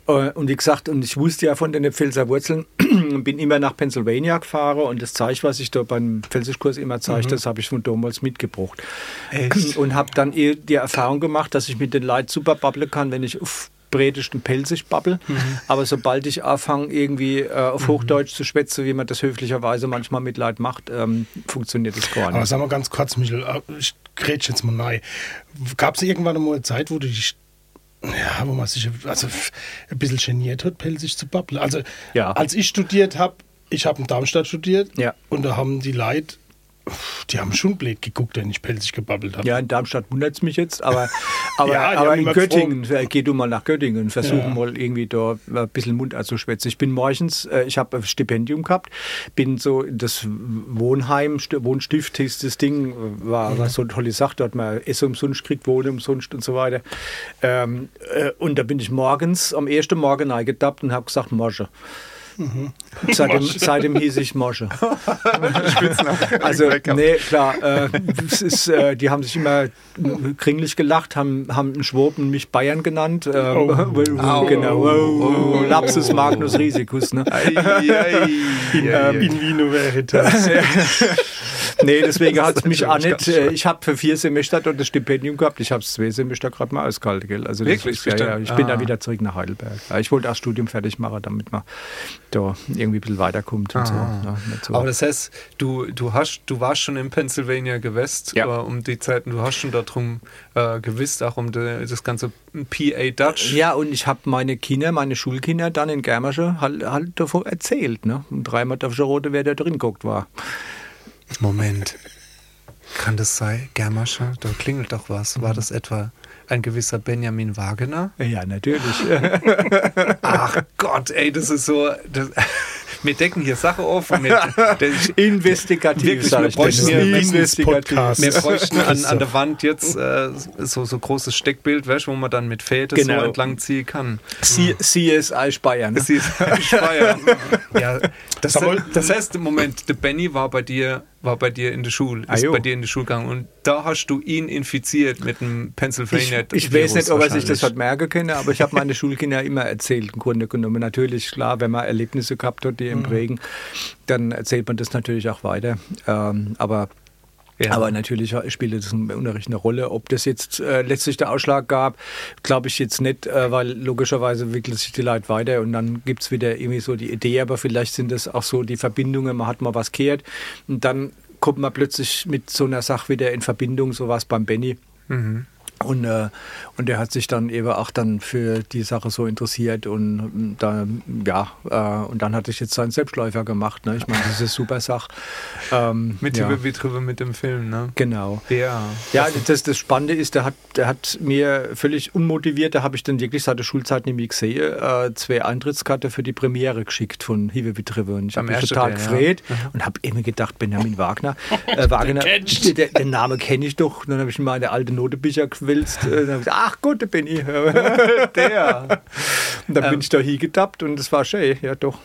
Äh, und wie gesagt, und ich wusste ja von den Pfälzer Wurzeln bin immer nach Pennsylvania gefahren und das Zeug, was ich da beim Pfälzischkurs immer zeige, mhm. das habe ich von damals mitgebracht. Echt? Und habe dann eh die Erfahrung gemacht, dass ich mit den Leuten super babbeln kann, wenn ich auf bretischen Pelzig babbel. Mhm. Aber sobald ich anfange, irgendwie äh, auf mhm. Hochdeutsch zu schwätzen, wie man das höflicherweise manchmal mit Leid macht, ähm, funktioniert das gar nicht. Aber sag mal ganz kurz, Michel, äh, ich grätsch jetzt mal rein. Gab es irgendwann mal eine Zeit, wo du dich ja, wo man sich also ein bisschen geniert hat, pelzig zu babbeln. Also, ja. als ich studiert habe, ich habe in Darmstadt studiert ja. und da haben die Leute die haben schon blöd geguckt, wenn ich pelzig gebabbelt habe. Ja, in Darmstadt wundert es mich jetzt, aber, aber, ja, aber in Göttingen, gefragt. geh du mal nach Göttingen und versuch ja. mal irgendwie da ein bisschen Mund anzuschwätzen. Ich bin morgens, äh, ich habe ein Stipendium gehabt, bin so das Wohnheim, Wohnstift hieß das Ding, war, war so eine tolle Sache, da hat man Essen umsonst gekriegt, Wohnen umsonst und so weiter. Ähm, äh, und da bin ich morgens, am ersten Morgen eingedappt und habe gesagt, Morsche. Mhm. Seitdem, seitdem hieß ich Mosche. also, nee, klar, äh, ist, äh, die haben sich immer kringlich gelacht, haben, haben einen Schwoben mich Bayern genannt. Ähm, oh. genau, oh, oh, Lapsus Magnus Risicus. Ne? Ei, ei, in, ähm, in Vino Veritas. nee, deswegen hat es mich auch nicht. Äh, ich habe für vier Semester dort das Stipendium gehabt. Ich habe es zwei Semester gerade mal ausgehalten. Gell? Also Wirklich? Ist, ja, ja, ich ah. bin dann wieder zurück nach Heidelberg. Ich wollte das Studium fertig machen, damit man da irgendwie ein bisschen weiterkommt und so, ja, so, Aber das heißt, du, du, hast, du warst schon in Pennsylvania gewesen ja. äh, um die Zeiten, du hast schon darum äh, gewusst, auch um de, das ganze PA Dutch. Ja, und ich habe meine Kinder, meine Schulkinder dann in Germersche halt, halt davon erzählt. Ne? Und dreimal auf der Rote, wer da drin guckt war. Moment. Kann das sein? Germersche? Da klingelt doch was. War das etwa ein gewisser Benjamin Wagner? Ja, natürlich. Ach Gott, ey, das ist so. Das, wir decken hier Sache auf. Mit, investigativ. Wirklich, wir bräuchten, wir, investigativ. wir bräuchten an, an, der Wand jetzt äh, so, so großes Steckbild, weißt, wo man dann mit Fäden genau. so entlang ziehen kann. C CSI Speyer. Ne? CSI Speyer. ja, das, das heißt, im Moment, der Benny war bei dir war bei dir in der Schule, ist ah, bei dir in die Schule gegangen und da hast du ihn infiziert mit dem Pennsylvania. Ich, ich weiß nicht, ob er sich das hat merken können, aber ich habe meine Schulkinder immer erzählt, im Grunde genommen. Natürlich, klar, wenn man Erlebnisse gehabt hat, die im mhm. prägen, dann erzählt man das natürlich auch weiter. Ähm, aber ja. Aber natürlich spielt das im Unterricht eine Rolle. Ob das jetzt äh, letztlich der Ausschlag gab, glaube ich jetzt nicht, äh, weil logischerweise entwickelt sich die Leute weiter und dann gibt es wieder irgendwie so die Idee, aber vielleicht sind das auch so die Verbindungen, man hat mal was kehrt und dann kommt man plötzlich mit so einer Sache wieder in Verbindung, so was beim Benny. Mhm. Und, äh, und er hat sich dann eben auch dann für die Sache so interessiert und ähm, da, ja, äh, und dann hatte ich jetzt seinen Selbstläufer gemacht. Ne? Ich meine, das ist eine super Sache. Ähm, mit ja. wie drüber mit dem Film, ne? Genau. Ja. Ja, das, das Spannende ist, der hat, der hat mir völlig unmotiviert, da habe ich dann wirklich seit der Schulzeit nämlich gesehen, äh, zwei Eintrittskarte für die Premiere geschickt von Hive Betriebe. Und ich habe mich total gefreut ja. und habe immer gedacht, Benjamin Wagner, äh, Wagner, der, den Namen kenne ich doch. Und dann habe ich mal eine alte Notebücher gewählt willst. Äh, dann ich, Ach Gott, da bin ich. Der. Und dann ähm, bin ich da hingedappt und es war schön, ja doch.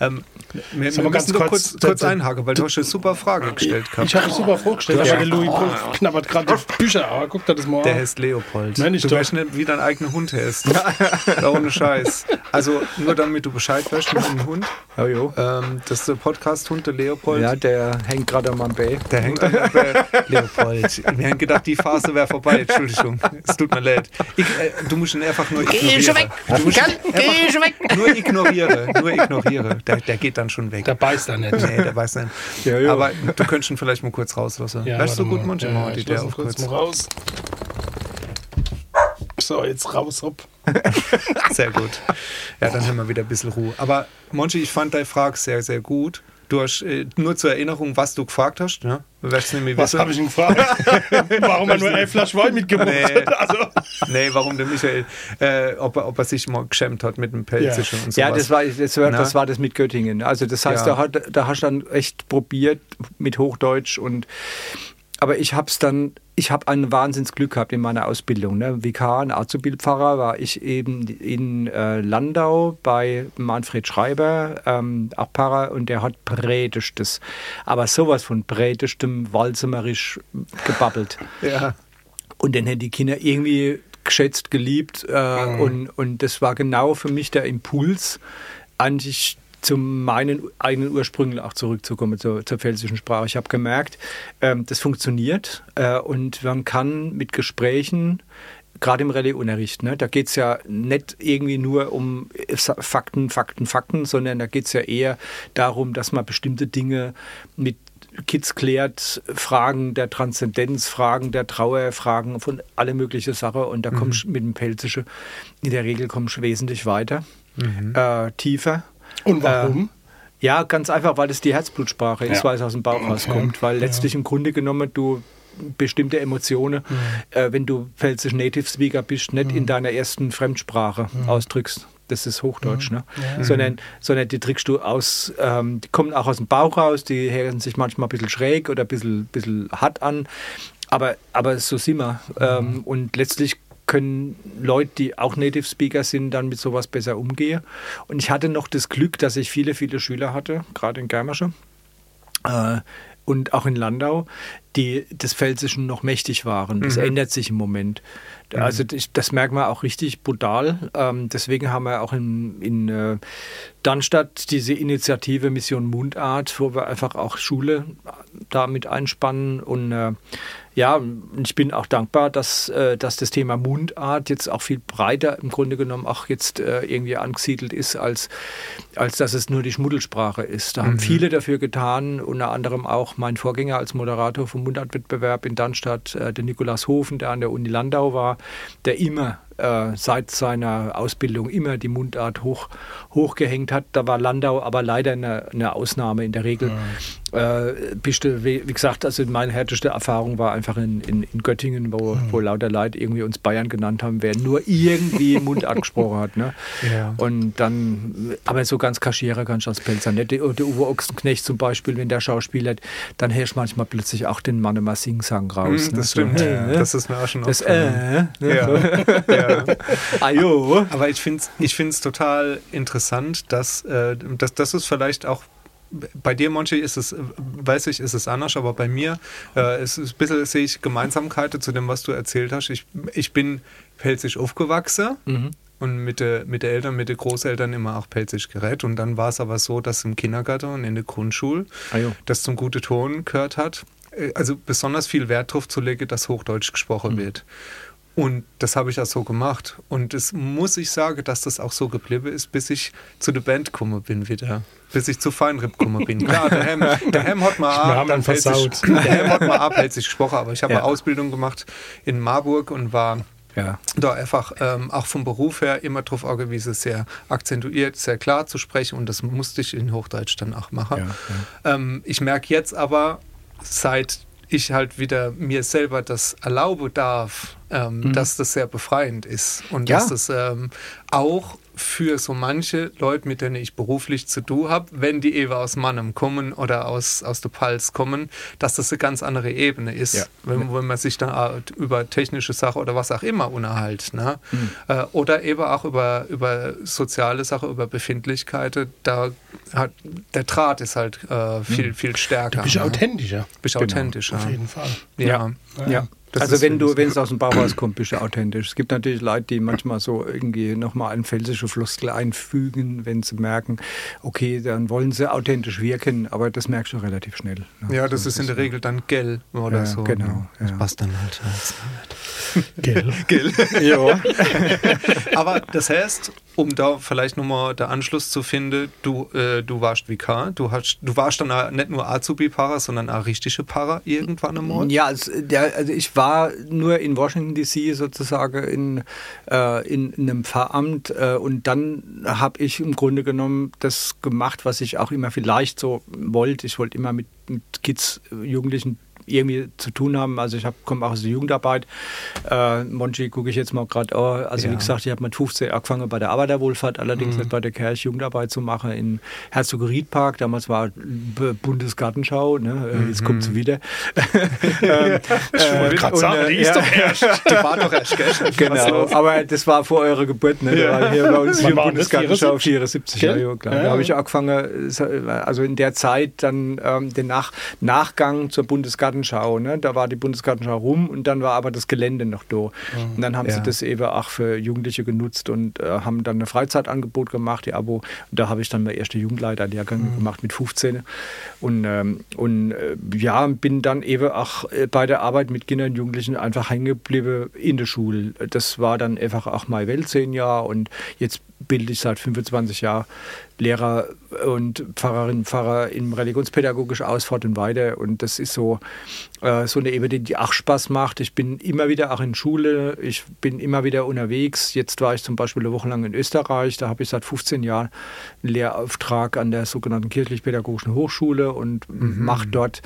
Ähm, wir, wir müssen nur kurz, kurz einhaken, weil du hast eine super Frage gestellt gehabt. Ich habe eine super Frage gestellt, aber der Louis oh. knabbert gerade die Bücher. Aber guck dir das mal an. Der heißt Leopold. Nein, ich du weißt nicht, wie dein eigener Hund heißt. ohne Scheiß. Also nur damit du Bescheid weißt mit dem Hund. Oh, jo. Ähm, das ist der Podcast-Hund, der Leopold. Ja, der hängt gerade am Bay. Der hängt am Bay. Leopold. Wir haben gedacht, die Phase wäre vorbei. Entschuldigung. Es tut mir leid. Ich, äh, du musst ihn einfach nur ignorieren. Geh schon weg. Geh schon weg. Nur ignoriere. Nur ignoriere. Der, der geht dann schon weg. Der beißt dann nicht. Nee, der beißt nicht. Ja, ja. Aber du könntest ihn vielleicht mal kurz rauslassen. Ja, weißt du gut, manchmal ja, die der auch kurz. Mal raus. So, jetzt raus, hopp. sehr gut. Ja, dann haben wir wieder ein bisschen Ruhe. Aber Monchi, ich fand deine Frage sehr, sehr gut. Du hast äh, nur zur Erinnerung, was du gefragt hast. Ne? Was habe ich ihn gefragt? warum er nur eine Flasche Wein mitgebracht nee. hat? Also. Nee, warum der Michael, äh, ob, er, ob er sich mal geschämt hat mit dem Pelzischen ja. und so. Ja, das war, das, war, das war das mit Göttingen. Also das heißt, ja. da, hat, da hast du dann echt probiert mit Hochdeutsch und aber ich habe es dann, ich habe ein Wahnsinnsglück gehabt in meiner Ausbildung. Ne? Vikar und Azubildpfarrer war ich eben in äh, Landau bei Manfred Schreiber, ähm, auch Pfarrer, und der hat Prädischtes, aber sowas von Prädischtem Walsemerisch gebabbelt. ja. Und den hätten die Kinder irgendwie geschätzt, geliebt äh, mhm. und, und das war genau für mich der Impuls, eigentlich zu meinen eigenen Ursprüngen auch zurückzukommen, zur, zur pfälzischen Sprache. Ich habe gemerkt, ähm, das funktioniert äh, und man kann mit Gesprächen gerade im Rallye-Unterricht, ne, da geht es ja nicht irgendwie nur um Fakten, Fakten, Fakten, sondern da geht es ja eher darum, dass man bestimmte Dinge mit Kids klärt, Fragen der Transzendenz, Fragen der Trauer, Fragen von alle mögliche Sachen und da mhm. kommst du mit dem Pelzische in der Regel kommst wesentlich weiter, mhm. äh, tiefer und warum? Äh, ja, ganz einfach, weil es die Herzblutsprache ist, ja. weil es aus dem Bauch rauskommt. Weil letztlich im Grunde genommen du bestimmte Emotionen, mhm. äh, wenn du pfälzisch Native Speaker bist, nicht mhm. in deiner ersten Fremdsprache mhm. ausdrückst. Das ist Hochdeutsch, mhm. ne? Ja. Sondern, sondern die trickst du aus, ähm, die kommen auch aus dem Bauch raus, die hören sich manchmal ein bisschen schräg oder ein bisschen, bisschen hart an. Aber, aber so sind wir. Ähm, mhm. und letztlich können Leute, die auch Native Speaker sind, dann mit sowas besser umgehen. Und ich hatte noch das Glück, dass ich viele, viele Schüler hatte, gerade in Germersche äh, und auch in Landau, die des Pfälzischen noch mächtig waren. Das mhm. ändert sich im Moment. Mhm. Also das, das merkt man auch richtig brutal. Ähm, deswegen haben wir auch in, in äh, Darmstadt diese Initiative Mission Mundart, wo wir einfach auch Schule damit einspannen und äh, ja, ich bin auch dankbar, dass, äh, dass das Thema Mundart jetzt auch viel breiter im Grunde genommen auch jetzt äh, irgendwie angesiedelt ist, als, als dass es nur die Schmuddelsprache ist. Da mhm. haben viele dafür getan, unter anderem auch mein Vorgänger als Moderator vom Mundartwettbewerb in Darmstadt, äh, der Nikolaus Hofen, der an der Uni Landau war, der immer seit seiner Ausbildung immer die Mundart hoch, hochgehängt hat. Da war Landau aber leider eine, eine Ausnahme. In der Regel ja. Äh, bist du, wie, wie, gesagt, also meine härteste Erfahrung war einfach in, in, in Göttingen, wo, mhm. wo lauter Leute irgendwie uns Bayern genannt haben, wer nur irgendwie Mundart gesprochen hat. Ne? Ja. Und dann, aber so ganz kaschiere kannst du als Pelzer nicht. Der, der Uwe Ochsenknecht zum Beispiel, wenn der Schauspieler, dann hörst du manchmal plötzlich auch den Mann immer Sing-Sang raus. Mhm, das ne? stimmt, so, ja. Ne? das ist mir auch schon das, äh, ne? ja. Ajo. Aber ich finde es ich find's total interessant, dass, äh, dass das ist vielleicht auch bei dir, Monchi, ist es, weiß ich, ist es anders, aber bei mir äh, ist es ein bisschen, sehe ich Gemeinsamkeiten zu dem, was du erzählt hast. Ich, ich bin pelzig aufgewachsen mhm. und mit den mit Eltern, mit den Großeltern immer auch pelzig gerät. Und dann war es aber so, dass im Kindergarten und in der Grundschule Ajo. das zum guten Ton gehört hat. Äh, also besonders viel Wert darauf zu legen, dass Hochdeutsch gesprochen mhm. wird. Und das habe ich auch so gemacht. Und es muss ich sagen, dass das auch so geblieben ist, bis ich zu der Band gekommen bin wieder. Bis ich zu Feinripp gekommen bin. Klar, der Hem, der Hem hat mal ab, dann sich, der Hem hat mal ab, hält sich gesprochen, aber ich habe ja. eine Ausbildung gemacht in Marburg und war ja. da einfach ähm, auch vom Beruf her immer darauf angewiesen, sehr akzentuiert, sehr klar zu sprechen und das musste ich in Hochdeutsch dann auch machen. Ja. Ähm, ich merke jetzt aber, seit ich halt wieder mir selber das erlauben darf, ähm, mhm. dass das sehr befreiend ist und ja. dass das ähm, auch für so manche Leute, mit denen ich beruflich zu tun habe, wenn die eben aus Mannheim kommen oder aus, aus der Pals kommen, dass das eine ganz andere Ebene ist, ja. wenn, wenn, man sich dann über technische Sachen oder was auch immer unterhält. Ne? Mhm. Äh, oder eben auch über, über soziale Sachen, über Befindlichkeiten. Da hat, der Draht ist halt äh, viel, mhm. viel stärker. Du bist ne? authentischer. Bist genau. authentischer. Auf jeden Fall. ja. ja. ja. Das also wenn du, wenn es aus dem Bauhaus kommt, bist du authentisch. Es gibt natürlich Leute, die manchmal so irgendwie nochmal einen pfälzische Floskel einfügen, wenn sie merken, okay, dann wollen sie authentisch wirken, aber das merkst du relativ schnell. Ne? Ja, das so, ist in der Regel dann Gell oder ja, so. Genau. Ne? Das ja. passt dann halt. Gell. Gell. ja. aber das heißt, um da vielleicht nochmal der Anschluss zu finden, du, äh, du warst Vikar, du, hast, du warst dann nicht nur Azubi-Para, sondern auch richtige Para irgendwann einmal? Ja, also, der, also ich war nur in Washington D.C. sozusagen in, äh, in, in, einem Pfarramt äh, und dann habe ich im Grunde genommen das gemacht, was ich auch immer vielleicht so wollte. Ich wollte immer mit, mit Kids, Jugendlichen irgendwie zu tun haben. Also ich komme auch aus der Jugendarbeit. Äh, Monchi gucke ich jetzt mal gerade an. Also ja. wie gesagt, ich habe mit 15 angefangen bei der Arbeiterwohlfahrt, allerdings mhm. nicht bei der Kirche Jugendarbeit zu machen in Herzogeriedpark. Damals war Bundesgartenschau, ne? Äh, mhm. jetzt kommt sie wieder. ähm, ich wollte gerade sagen, die ist doch erst. Die war doch erst, gell? Genau, aber das war vor eurer Geburt. Ne? Ja. War hier bei uns hier Bundesgartenschau 74. Ja, ja, klar. Ja. Da habe ich angefangen, also in der Zeit dann ähm, den Nach Nachgang zur Bundesgartenschau Bundesgartenschau. Ne? Da war die Bundesgartenschau rum und dann war aber das Gelände noch da. Mhm. Und dann haben ja. sie das eben auch für Jugendliche genutzt und äh, haben dann ein Freizeitangebot gemacht, die Abo. Und da habe ich dann meine erste Jugendleiterlehrgang mhm. gemacht mit 15. Und, ähm, und äh, ja, bin dann eben auch äh, bei der Arbeit mit Kindern und Jugendlichen einfach hängen geblieben in der Schule. Das war dann einfach auch meine Welt zehn Jahre und jetzt bilde ich seit 25 Jahren Lehrer und Pfarrerinnen und Pfarrer im religionspädagogisch aus fort und weiter. Und das ist so, äh, so eine Ebene, die auch Spaß macht. Ich bin immer wieder auch in Schule, ich bin immer wieder unterwegs. Jetzt war ich zum Beispiel eine Woche lang in Österreich, da habe ich seit 15 Jahren einen Lehrauftrag an der sogenannten kirchlich-pädagogischen Hochschule und mhm. mache dort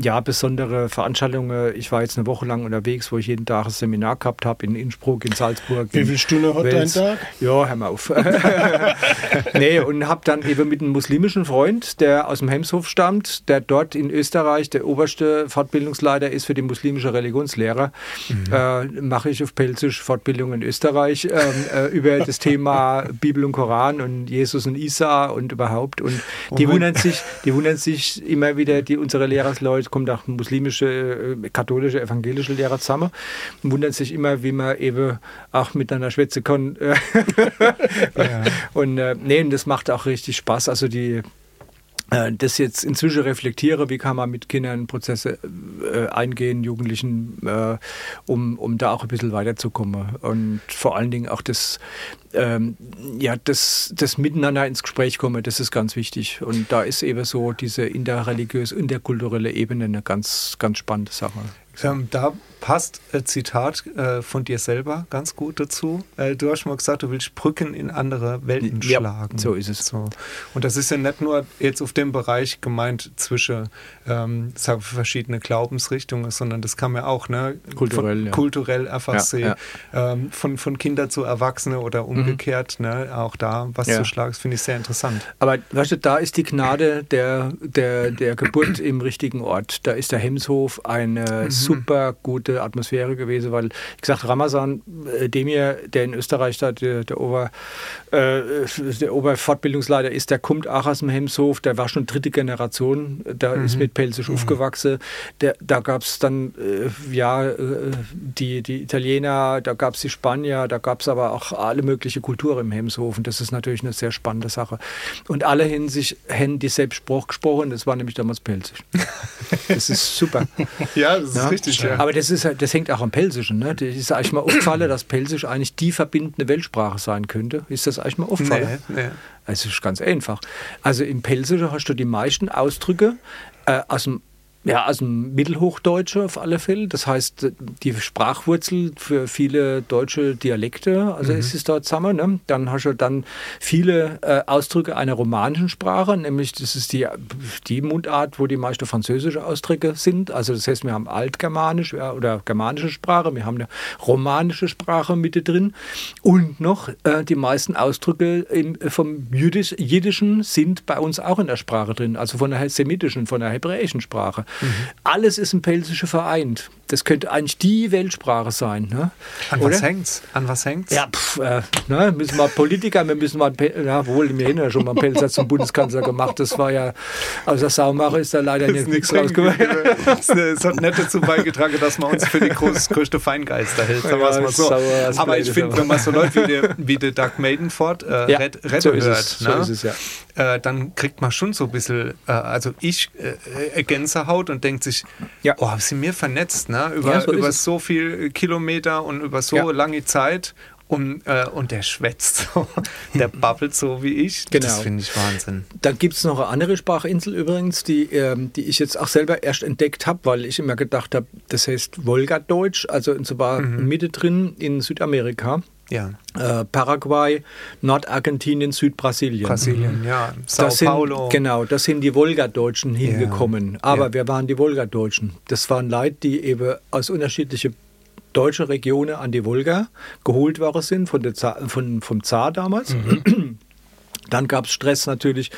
ja, besondere Veranstaltungen. Ich war jetzt eine Woche lang unterwegs, wo ich jeden Tag ein Seminar gehabt habe in Innsbruck, in Salzburg. Wie viele Stunden hat dein Tag? Ja, hör mal auf. nee, und habe dann eben mit einem muslimischen Freund, der aus dem Hemshof stammt, der dort in Österreich der oberste Fortbildungsleiter ist für die muslimische Religionslehre, mhm. äh, mache ich auf Pelzisch Fortbildung in Österreich ähm, äh, über das Thema Bibel und Koran und Jesus und Isa und überhaupt. Und die wundern sich, die wundern sich immer wieder, die unsere Lehrersleute heute kommt auch muslimische, äh, katholische, evangelische Lehrer zusammen und wundern sich immer, wie man eben auch miteinander schwätzen kann. ja. Und äh, nee, das macht auch richtig Spaß. Also die das jetzt inzwischen reflektiere, wie kann man mit Kindern Prozesse äh, eingehen, Jugendlichen, äh, um, um da auch ein bisschen weiterzukommen. Und vor allen Dingen auch das, ähm, ja, das, das Miteinander ins Gespräch kommen, das ist ganz wichtig. Und da ist eben so diese interreligiöse, interkulturelle Ebene eine ganz, ganz spannende Sache. Ähm, da passt ein Zitat äh, von dir selber ganz gut dazu. Äh, du hast mal gesagt, du willst Brücken in andere Welten ja, schlagen. So ist es. So. Und das ist ja nicht nur jetzt auf dem Bereich gemeint zwischen ähm, sagen wir, verschiedene Glaubensrichtungen, sondern das kann man auch ne, kulturell, von, ja. kulturell einfach ja, sehen. Ähm, von, von Kinder zu Erwachsene oder mhm. umgekehrt. Mhm. Ne, auch da was zu schlagen, das finde ich sehr interessant. Aber weißt du, da ist die Gnade der, der, der Geburt im richtigen Ort. Da ist der Hemshof eine mhm. super gute Atmosphäre gewesen, weil, ich gesagt, Ramazan äh, Demir, der in Österreich da der, der, Ober, äh, der Oberfortbildungsleiter ist, der kommt auch aus dem Hemshof, der war schon dritte Generation, der mhm. ist mit Pelzisch mhm. aufgewachsen. Der, da gab es dann, äh, ja, äh, die, die Italiener, da gab es die Spanier, da gab es aber auch alle mögliche Kultur im Hemshof und das ist natürlich eine sehr spannende Sache. Und alle hin sich haben dieselbe Spruch gesprochen, das war nämlich damals Pelzisch. Das ist super. ja, das ist ja? richtig. Ja. Aber das ist halt das hängt auch am Pelsischen. Ne? Das ist eigentlich mal aufgefallen, dass Pelsisch eigentlich die verbindende Weltsprache sein könnte. Ist das eigentlich mal aufgefallen? Nee, nee. Es ist ganz einfach. Also im Pelsischen hast du die meisten Ausdrücke äh, aus dem Ja, also Mittelhochdeutsche auf alle Fälle. Das heißt, die Sprachwurzel für viele deutsche Dialekte, also mhm. ist es dort zusammen. Ne? Dann hast du dann viele äh, Ausdrücke einer romanischen Sprache, nämlich das ist die, die Mundart, wo die meisten französische Ausdrücke sind. Also das heißt, wir haben altgermanisch ja, oder germanische Sprache, wir haben eine romanische Sprache mit drin und noch äh, die meisten Ausdrücke im, vom Jüdisch, Jiddischen sind bei uns auch in der Sprache drin, also von der semitischen, von der hebräischen Sprache. Mhm. Alles ist im Pelsische vereint. Das könnte eigentlich die Weltsprache sein. Ne? An Oder? was hängt's? An was hängt's? Ja, pff, äh, ne, müssen wir Politiker, wir müssen mal, ja, wohl, wir haben ja schon mal einen Pelzer zum Bundeskanzler gemacht. Das war ja, außer Saumache ist da leider nicht nichts rausgekommen. Es hat nicht dazu beigetragen, dass man uns für die groß, größte Feingeister hält. Ja, mal so. Aber ich finde, wenn man so Leute wie der, wie der Doug Maidenford äh, ja, Red, Red so hört, es, ne? so ist es, ja. Äh, dann kriegt man schon so ein bisschen, äh, also ich äh, Gänsehaut und denkt sich, ja. oh, sind wir vernetzt, ne? Über, ja, so, über so viel Kilometer und über so ja. lange Zeit. Und, äh, und der schwätzt so, der babbelt so wie ich. Genau. Das finde ich Wahnsinn. Dann gibt es noch eine andere Sprachinsel übrigens, die, ähm, die ich jetzt auch selber erst entdeckt habe, weil ich immer gedacht habe, das heißt Wolgadeutsch, also und zwar mhm. Mitte drin in Südamerika. Ja. Äh, Paraguay, Nordargentinien, Südbrasilien. Brasilien, mhm. ja. Sao das sind, Paulo. Genau, das sind die Wolgadeutschen hingekommen. Ja. Aber ja. wer waren die Wolgadeutschen? Das waren Leute, die eben aus unterschiedlichen deutschen Regionen an die Wolga geholt worden sind, von der Zar, von, vom Zar damals. Mhm. Dann gab es Stress natürlich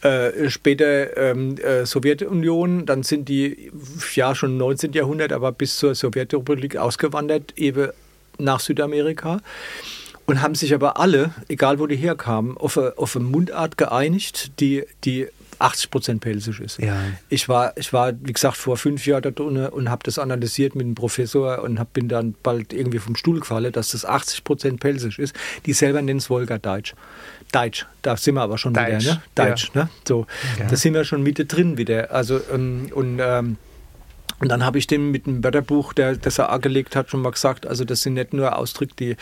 äh, später ähm, äh, Sowjetunion, dann sind die ja schon im 19. Jahrhundert, aber bis zur Sowjetrepublik ausgewandert, eben nach Südamerika und haben sich aber alle, egal wo die herkamen, auf eine, auf eine Mundart geeinigt, die, die 80 Prozent pelsisch ist. Ja. Ich, war, ich war, wie gesagt, vor fünf Jahren dort unten und habe das analysiert mit einem Professor und hab, bin dann bald irgendwie vom Stuhl gefallen, dass das 80 Prozent pelsisch ist. Die selber nennen es Wolga Deutsch. Deutsch, da sind wir aber schon Deutsch. wieder, ne? Deutsch, ja. ne? So, ja. da sind wir schon Mitte drin wieder. Also, ähm, und ähm, und dann habe ich dem mit dem Wörterbuch, der, das er angelegt hat, schon mal gesagt, also das sind nicht nur Ausdrücke, die,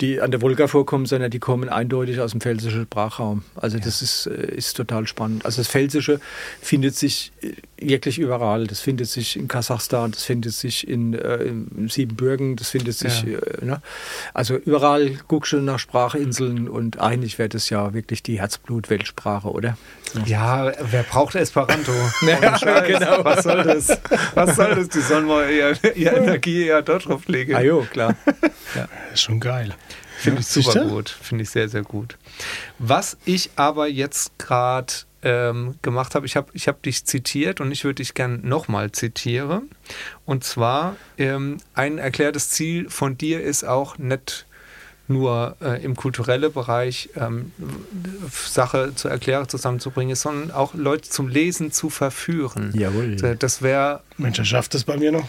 die an der Wolga vorkommen, sondern die kommen eindeutig aus dem pfälzischen Sprachraum. Also ja. das ist, äh, ist total spannend. Also das Pfälzische findet sich äh, wirklich überall. Das findet sich in Kasachstan, das findet sich in, äh, in Siebenbürgen, das findet sich, ja. äh, ne? also überall guckst du nach Sprachinseln und eigentlich wäre das ja wirklich die Herzblut-Weltsprache, oder? So. Ja, wer braucht Esperanto? ja, genau. Was soll das? Was soll das? Die sollen mal ihre, ihre Energie eher dort drauf legen. Ah jo, klar. Ja. Ist schon geil. Finde ich super gut. Finde ich sehr, sehr gut. Was ich aber jetzt gerade ähm, gemacht habe. Ich habe ich hab dich zitiert und ich würde dich gerne nochmal zitieren. Und zwar, ähm, ein erklärtes Ziel von dir ist auch nicht nur äh, im kulturellen Bereich ähm, Sache zu erklären, zusammenzubringen, sondern auch Leute zum Lesen zu verführen. Jawohl. Das wäre. Mensch, er schafft das bei mir noch.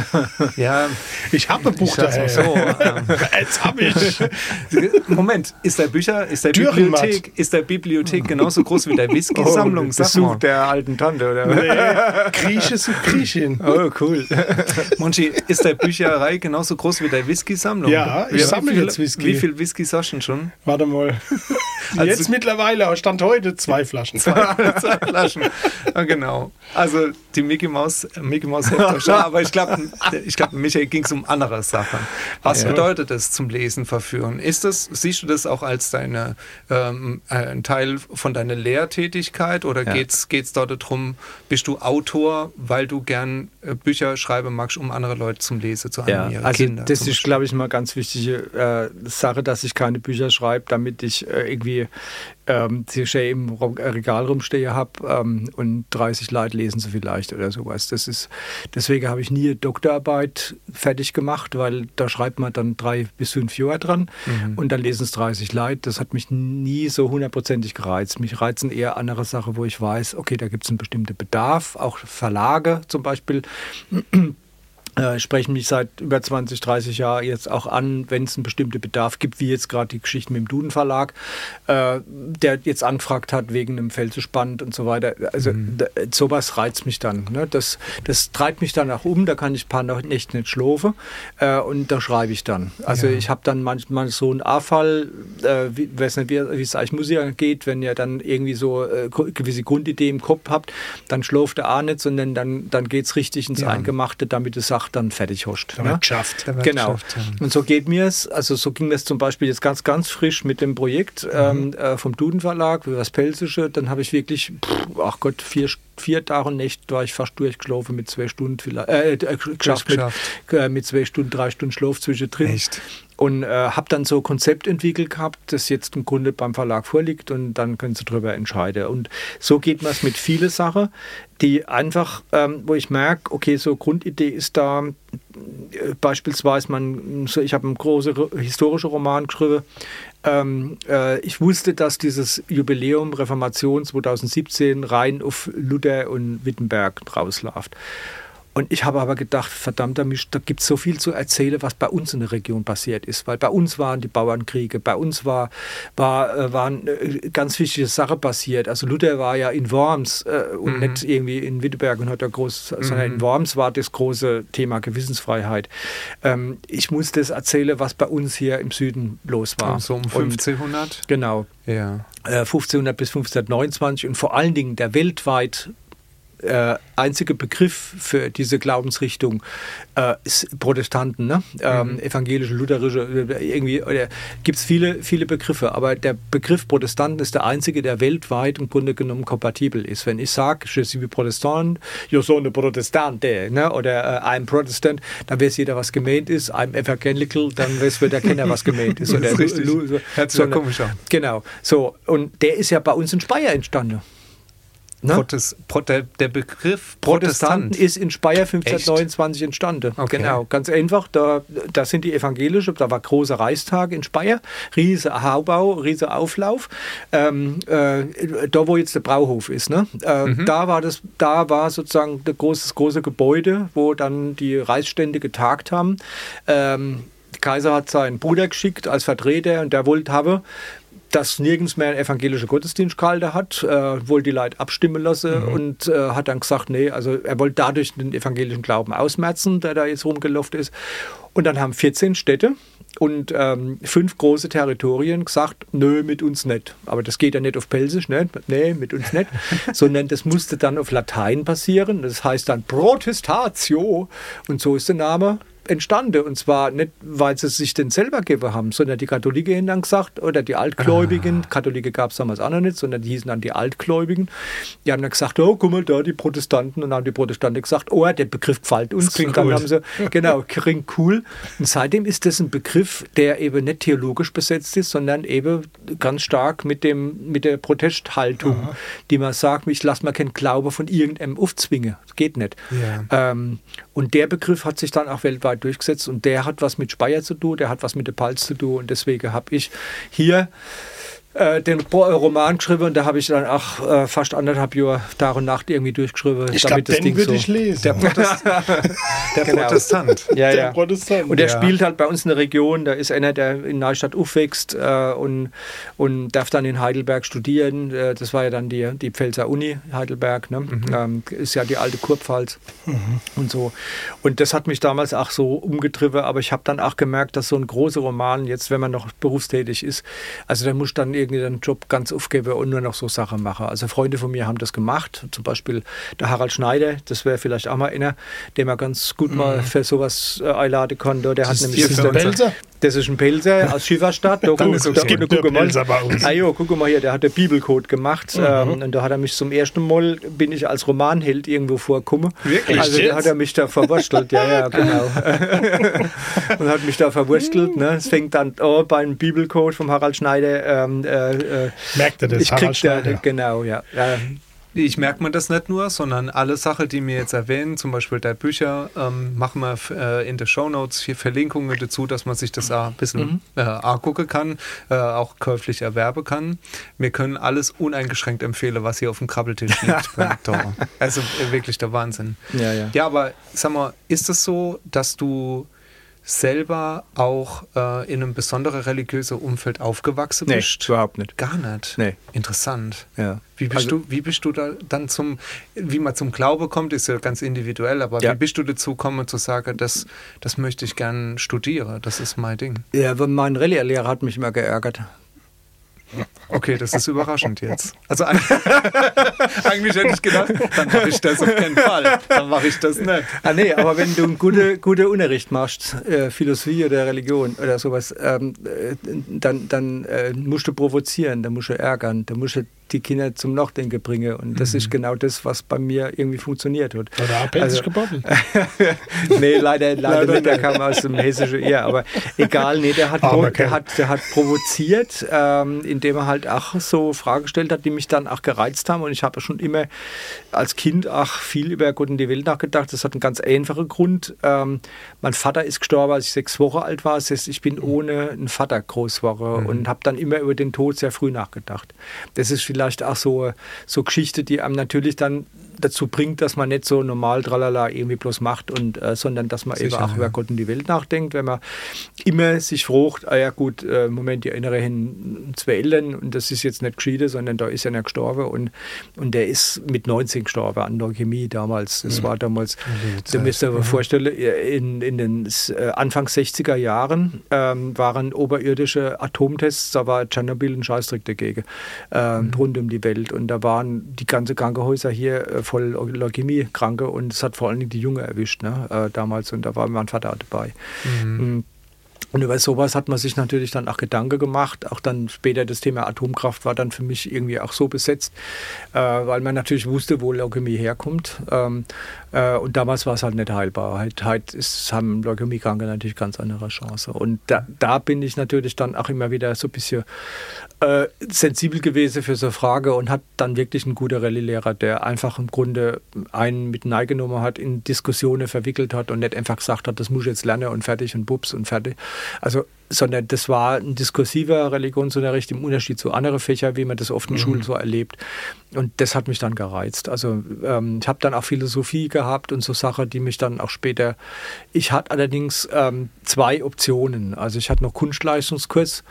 ja. Ich habe ein Buch da. So, ähm. Jetzt habe ich. Moment, ist der Bücher, ist der Bibliothek, ist der Bibliothek genauso groß wie der Whisky-Sammlung? Oh, Besuch der alten Tante, oder? Nee, Grieche sucht Griechin. Oh, cool. Monchi, ist der Bücherei genauso groß wie der Whisky-Sammlung? Ja, ich sammle jetzt Whisky. Whisky. Wie viel Whisky hast du schon? Warte mal. also Jetzt mittlerweile, Stand heute, zwei Flaschen. Zwei, zwei Flaschen. Ja, genau. Also die Mickey Mouse, Mickey Mouse schon, aber ich glaube, ich glaub, Michael ging es um andere Sachen. Was ja. bedeutet es zum Lesen verführen? Ist das, siehst du das auch als deine, ähm, ein Teil von deiner Lehrtätigkeit oder ja. geht es dort darum, bist du Autor, weil du gern äh, Bücher schreiben magst, um andere Leute zum Lesen zu animieren? Ja, also Kinder das ist, glaube ich, mal ganz wichtige äh, Sache, dass ich keine Bücher schreibe, damit ich äh, irgendwie ähm, im Regal rumstehe habe ähm, und 30 Leute lesen sie vielleicht oder sowas. Das ist, deswegen habe ich nie eine Doktorarbeit fertig gemacht, weil da schreibt man dann drei bis fünf Jahre dran mhm. und dann lesen es 30 Leute. Das hat mich nie so hundertprozentig gereizt. Mich reizen eher andere Sachen, wo ich weiß, okay, da gibt es einen bestimmten Bedarf, auch Verlage zum Beispiel äh, sprechen mich seit über 20, 30 Jahren jetzt auch an, wenn es einen bestimmten Bedarf gibt, wie jetzt gerade die Geschichte mit dem Duden Verlag, äh, der jetzt angefragt hat wegen einem Felsesband und so weiter. Also mhm. sowas reizt mich dann. Ne? Das, das treibt mich dann auch um, da kann ich ein paar Nächte nicht schlafen äh, und da schreibe ich dann. Also ja. ich habe dann manchmal so einen A-Fall, äh, wie, weiß nicht, wie, es eigentlich Musiker geht, wenn ihr dann irgendwie so äh, gewisse Grundidee im Kopf habt, dann schläft der A nicht, sondern dann, dann geht es richtig ins ja. Eingemachte, damit es dann fertig hast. Da ne? geschafft. Genau. Geschafft, ja. Und so geht mir es, also so ging es zum Beispiel jetzt ganz, ganz frisch mit dem Projekt mhm. ähm, äh, vom Duden Verlag, für das Pelsische. Dann habe ich wirklich, pff, ach Gott, vier, vier Tage und Nächte war ich fast durchgelaufen mit zwei Stunden, vielleicht, äh, äh, geschafft, geschafft. Mit, äh, mit zwei Stunden, drei Stunden Schlaf zwischendrin. Echt? Und äh, habe dann so ein Konzept entwickelt gehabt, das jetzt im Grunde beim Verlag vorliegt und dann können sie darüber entscheiden. Und so geht man es mit vielen Sachen, die einfach, ähm, wo ich merke, okay, so Grundidee ist da, äh, beispielsweise, man, so, ich habe einen großen historischen Roman geschrieben, ähm, äh, ich wusste, dass dieses Jubiläum Reformation 2017 rein auf Luther und Wittenberg rausläuft. Und ich habe aber gedacht, verdammt, da gibt es so viel zu erzählen, was bei uns in der Region passiert ist. Weil bei uns waren die Bauernkriege, bei uns war, war, äh, waren äh, ganz wichtige Sachen passiert. Also Luther war ja in Worms äh, und mhm. nicht irgendwie in Wittenberg und hat da groß, mhm. sondern in Worms war das große Thema Gewissensfreiheit. Ähm, ich muss das erzählen, was bei uns hier im Süden los war. So um 1500? Und, genau. Ja. 1500 bis 1529 und vor allen Dingen der weltweit äh, einzige Begriff für diese Glaubensrichtung äh, ist Protestanten, ne? Ähm, mhm. evangelische, lutherische, äh, irgendwie gibt es viele, viele Begriffe, aber der Begriff Protestanten ist der einzige, der weltweit im Grunde genommen kompatibel ist. Wenn ich sage, je suis Protestant, yo soy eine Protestante, ne? oder äh, I'm Protestant, dann weiß jeder, was gemeint ist. I'm Evangelical, dann weiß der Kenner, was gemeint ist. das ist richtig. So, Hört sich so, komisch an. Genau. So, und der ist ja bei uns in Speyer entstanden. Ne? Protest, der, der, Begriff Protestanten Protestant ist in Speyer 1529 Echt? entstanden. Okay. Genau, ganz einfach. Da, da sind die Evangelische, da war großer Reichstag in Speyer, riese Haubau, riese Auflauf. Ähm, äh, da, wo jetzt der Brauhof ist, ne? Äh, mhm. da, war das, da war sozusagen das große, große Gebäude, wo dann die Reichsstände getagt haben. Ähm, der Kaiser hat seinen Bruder geschickt als Vertreter und der wollte haben, dass nirgends mehr ein evangelischer Gottesdienst gehalten hat, äh, wollte die Leute abstimmen lassen mhm. und äh, hat dann gesagt, nee, also er wollte dadurch den evangelischen Glauben ausmerzen, der da jetzt rumgelaufen ist. Und dann haben 14 Städte und ähm, fünf große Territorien gesagt, nö, mit uns nicht. Aber das geht ja nicht auf Pelsisch, ne? nee, mit uns nicht, sondern das musste dann auf Latein passieren. Das heißt dann Protestatio und so ist der Name entstanden. Und zwar nicht, weil sie sich den selber gegeben haben, sondern die Katholiken haben dann gesagt, oder die Altgläubigen, ah. Katholiken gab es damals auch noch nicht, sondern die hießen dann die Altgläubigen, die haben dann gesagt, oh, guck mal da, die Protestanten. Und dann haben die Protestanten gesagt, oh, der Begriff gefällt uns. Und dann cool. haben sie, genau, klingt cool. Und seitdem ist das ein Begriff, der eben nicht theologisch besetzt ist, sondern eben ganz stark mit, dem, mit der Protesthaltung, Aha. die man sagt, ich lasse mir keinen Glaube von irgendeinem aufzwingen. Das geht nicht. Ja. Ähm, und der Begriff hat sich dann auch weltweit durchgesetzt und der hat was mit Speyer zu tun, der hat was mit der Palz zu tun. Und deswegen habe ich hier äh, den Roman geschrieben und da habe ich dann auch äh, fast anderthalb Jahre Tag und Nacht irgendwie durchgeschrieben. Ich glaube, den würde so ich lesen. Der, Protest der genau. Protestant. Ja, der Protestant. Und der ja. spielt halt bei uns in der Region, da ist einer, der in Neustadt aufwächst äh, und, und darf dann in Heidelberg studieren. Äh, das war ja dann die, die Pfälzer Uni Heidelberg, ne? Mhm. Ähm, ist ja die alte Kurpfalz mhm. und so. Und das hat mich damals auch so umgetrieben, aber ich habe dann auch gemerkt, dass so ein großer Roman, jetzt wenn man noch berufstätig ist, also der muss dann irgendwie den Job ganz aufgeben und nur noch so Sachen machen. Also Freunde von mir haben das gemacht, zum Beispiel der Harald Schneider, das wäre vielleicht auch mal einer, den man ganz gut mal mhm. für sowas äh, einladen konnte. Der das hat nämlich das ist ein Pilzer aus Schieferstadt. Da, guck, da, da, guck mal. Ah, jo, guck mal hier, der hat den Bibelcode gemacht. Mhm. Ähm, und da hat er mich zum ersten Mal, bin ich als Romanheld irgendwo vorgekommen. Wirklich? Also da hat er mich da verwurstelt. ja, ja, genau. und hat mich da verwurstelt. Ne? Es fängt dann oh, beim Bibelcode vom Harald Schneider. Ähm, äh, Merkt er das, ich Schneider? Da, genau, ja. ich merke mir das nicht nur, sondern alle Sachen, die mir jetzt erwähnen, zum Beispiel der Bücher, ähm, machen wir äh, in den Show Notes hier Verlinkungen dazu, dass man sich das auch ein bisschen mhm. äh, angucken kann, äh, auch käuflich erwerben kann. Wir können alles uneingeschränkt empfehlen, was hier auf dem Krabbeltisch liegt. also äh, wirklich der Wahnsinn. Ja, ja. ja, aber sag mal, ist es so, dass du selber auch äh, in einem besonderen religiösen Umfeld aufgewachsen nee, bist? überhaupt nicht. Gar nicht? Nee. Interessant. Ja. Wie bist, also, du, wie bist du da dann zum, wie man zum Glaube kommt, ist ja ganz individuell, aber ja. wie bist du dazu gekommen zu sagen, das, das möchte ich gern studieren, das ist mein Ding? Ja, mein Rallye-Lehrer hat mich immer geärgert. Okay, das ist überraschend jetzt. Also eigentlich hätte ich gedacht, dann mache ich das auf keinen Fall. Dann mache ich das nicht. Ah nee, aber wenn du einen guten gute Unterricht machst, äh, Philosophie oder Religion oder sowas, ähm, äh, dann, dann äh, musst du provozieren, dann musst du ärgern, dann musst du die Kinder zum Nachdenken bringen. Und das mhm. ist genau das, was bei mir irgendwie funktioniert hat. Oder hat also, gebobbelt? nee, leider, leider, leider nicht. Der kam aus dem hessischen eher. Aber egal, nee, der hat, oh, der hat, der hat provoziert, ähm, indem er halt auch so Fragen gestellt hat, die mich dann auch gereizt haben. Und ich habe schon immer als Kind auch viel über Gott und die Welt nachgedacht. Das hat einen ganz einfachen Grund. Ähm, mein Vater ist gestorben, als ich sechs Wochen alt war. Das heißt, ich bin ohne einen Vater groß geworden mhm. und habe dann immer über den Tod sehr früh nachgedacht. Das ist vielleicht auch so, so Geschichte, die einem natürlich dann dazu bringt, dass man nicht so normal tralala irgendwie bloß macht, und, äh, sondern dass man Sicher, eben auch ja. über Gott und die Welt nachdenkt, wenn man immer sich fragt, ah ja gut, äh, Moment, ich erinnere hin zwei Eltern und das ist jetzt nicht geschieden, sondern da ist einer gestorben und, und der ist mit 19 gestorben an Leukämie damals. Das mhm. war damals, du musst dir vorstellen, in, in den äh, Anfang 60er Jahren ähm, waren oberirdische Atomtests, da war Tschernobyl ein Scheißdreck dagegen, äh, mhm. rund um die Welt und da waren die ganzen Krankenhäuser hier äh, voll Leukämie-Kranke und es hat vor allen Dingen die Junge erwischt ne, äh, damals und da war mein Vater dabei. Mhm. Mm. Und über sowas hat man sich natürlich dann auch Gedanken gemacht. Auch dann später das Thema Atomkraft war dann für mich irgendwie auch so besetzt, äh, weil man natürlich wusste, wo Leukämie herkommt. Ähm, äh, und damals war es halt nicht heilbar. Heute, ist, haben Leukämiekranke natürlich ganz andere Chance. Und da, da, bin ich natürlich dann auch immer wieder so ein bisschen äh, sensibel gewesen für so eine Frage und hat dann wirklich ein guter Rallye-Lehrer, der einfach im Grunde einen mit genommen hat, in Diskussionen verwickelt hat und nicht einfach gesagt hat, das muss ich jetzt lernen und fertig und bups und fertig. Also sondern das war ein diskursiver Religionsunterricht im Unterschied zu anderen Fächern, wie man das oft in mhm. Schulen so erlebt. Und das hat mich dann gereizt. Also ähm, ich habe dann auch Philosophie gehabt und so Sachen, die mich dann auch später. Ich hatte allerdings ähm, zwei Optionen. Also ich hatte noch Kunstleistungskurs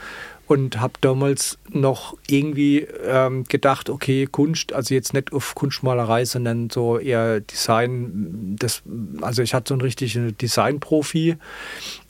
und habe damals noch irgendwie ähm, gedacht, okay, Kunst, also jetzt nicht auf Kunstmalerei, sondern so eher Design. Das, also ich hatte so einen richtigen Designprofi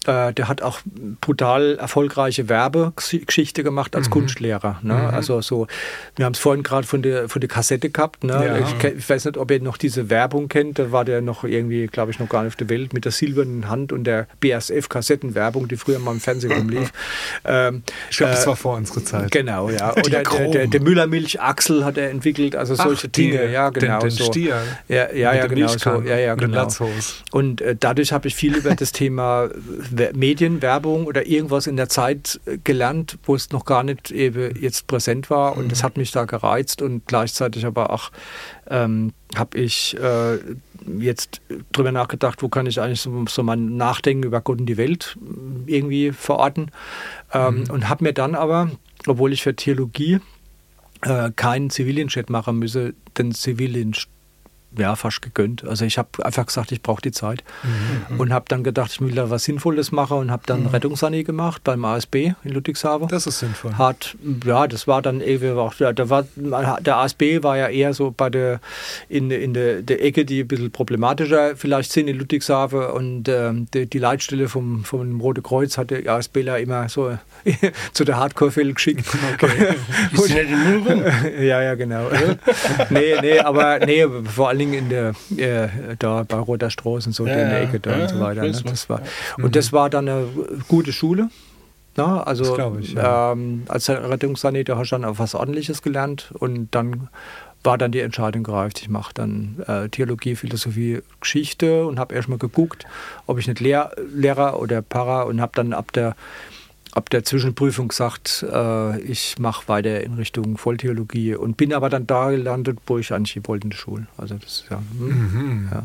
äh, der hat auch brutal erfolgreiche Werbegeschichte gemacht als mhm. Kunstlehrer. Ne? Mhm. Also so, wir haben es vorhin gerade von der, von der Kassette gehabt. Ne? Ja. Ich, ich, weiß nicht, ob ihr noch diese Werbung kennt. Da war der noch irgendwie, glaube ich, noch gar nicht auf der Welt mit der silbernen Hand und der BSF-Kassettenwerbung, die früher mal im Fernsehen rumlief. Ähm, ich glaube, äh, das war vor unserer Zeit. Genau, ja. Oder der, der, der Müllermilch-Achsel hat er entwickelt, also solche Ach, Dinge. ja, genau. Den, den so. Stier. Ja, ja, ja genau. So. Ja, ja, genau. Und äh, dadurch habe ich viel über das Thema Medienwerbung oder irgendwas in der Zeit äh, gelernt, wo es noch gar nicht eben jetzt präsent war. Und mhm. das hat mich da gereizt und gleichzeitig aber auch ähm, habe ich äh, jetzt drüber nachgedacht, wo kann ich eigentlich so, so mein Nachdenken über Gott und die Welt äh, irgendwie verorten. Ähm, mhm. Und habe mir dann aber, obwohl ich für Theologie äh, keinen Zivilienchat machen müsse, den Zivilienchat ja, fast gegönnt. Also ich habe einfach gesagt, ich brauche die Zeit mhm. und habe dann gedacht, ich will da was Sinnvolles machen und habe dann mhm. Rettungssani gemacht beim ASB in Ludwigshafen. Das ist sinnvoll. Hat, ja, das war dann irgendwie auch, da war, der ASB war ja eher so bei der, in, in der, der Ecke, die ein bisschen problematischer vielleicht sind in Ludwigshafen und äh, die, die, Leitstelle vom, vom Rote Kreuz hat der ASBler immer so zu der Hardcore-Fälle geschickt. Okay. und, ja, ja, genau. nee, nee, aber nee, vor allem Dingen in der, äh, da bei Roter Straße und so, ja, in der Ecke da ja, und so weiter. Ne? Das war, mhm. Und das war dann eine gute Schule. Na, ne? also ich, ja. ähm, als Rettungssanitäter hast du dann auch was Ordentliches gelernt und dann war dann die Entscheidung gereift. Ich mache dann äh, Theologie, Philosophie, Geschichte und habe erstmal geguckt, ob ich nicht Lehr Lehrer oder Para und habe dann ab der habe der Zwischenprüfung gesagt, äh, ich mache weiter in Richtung Volltheologie und bin aber dann da gelandet, wo ich eigentlich wollte in der Schule. Also das ja, hm, mhm. ja.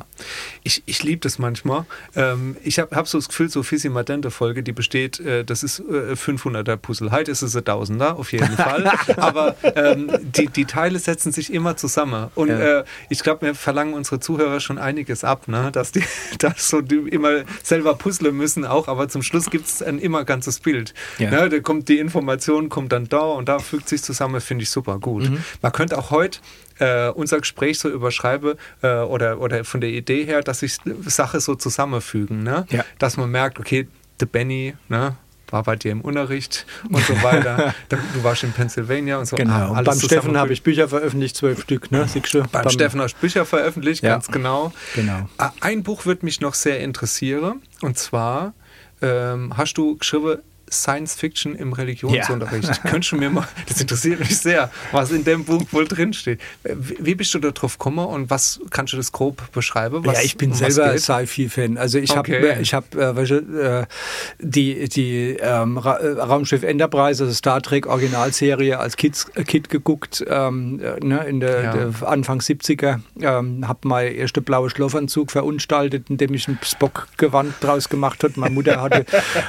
Ich, ich liebe das manchmal. Ähm, ich habe hab so das Gefühl, so Fisimadente Folge, die besteht, äh, das ist äh, 500er Puzzle. Heute ist es ein Tausender auf jeden Fall. aber ähm, die, die Teile setzen sich immer zusammen. Und ja. äh, ich glaube, wir verlangen unsere Zuhörer schon einiges ab, ne? dass die, dass so die immer selber puzzeln müssen auch, aber zum Schluss gibt es ein immer ganzes Bild. Ja. Ne? Da kommt die Information, kommt dann da und da fügt sich zusammen, finde ich super gut. Mhm. Man könnte auch heute äh, unser Gespräch so überschreibe äh, oder, oder von der Idee her, dass sich Sachen so zusammenfügen. Ne? Ja. Dass man merkt, okay, der Benny, ne, war bei dir im Unterricht und so weiter. du warst in Pennsylvania und so. Genau. Ah, beim Steffen habe ich Bücher veröffentlicht, zwölf Stück, ne? Siehst du? Beim, beim Steffen hast du Bücher veröffentlicht, ja. ganz genau. genau. Ah, ein Buch würde mich noch sehr interessieren und zwar ähm, hast du geschrieben Science Fiction im Religionsunterricht. Ja. Könntest du mir mal, das interessiert mich sehr, was in dem Buch wohl drinsteht. Wie bist du da drauf gekommen und was kannst du das grob beschreiben? Was, ja, ich bin selber Sci-Fi-Fan. Also ich okay. habe ich hab, äh, die, die ähm, Ra äh, Raumschiff Enterprise, also Star Trek Originalserie als Kids, äh, Kid geguckt, ähm, ne, in der, ja. der, Anfang 70er. Ähm, habe mein erster blaue Schlafanzug verunstaltet, indem ich ein Spock-Gewand draus gemacht habe. Meine Mutter hatte,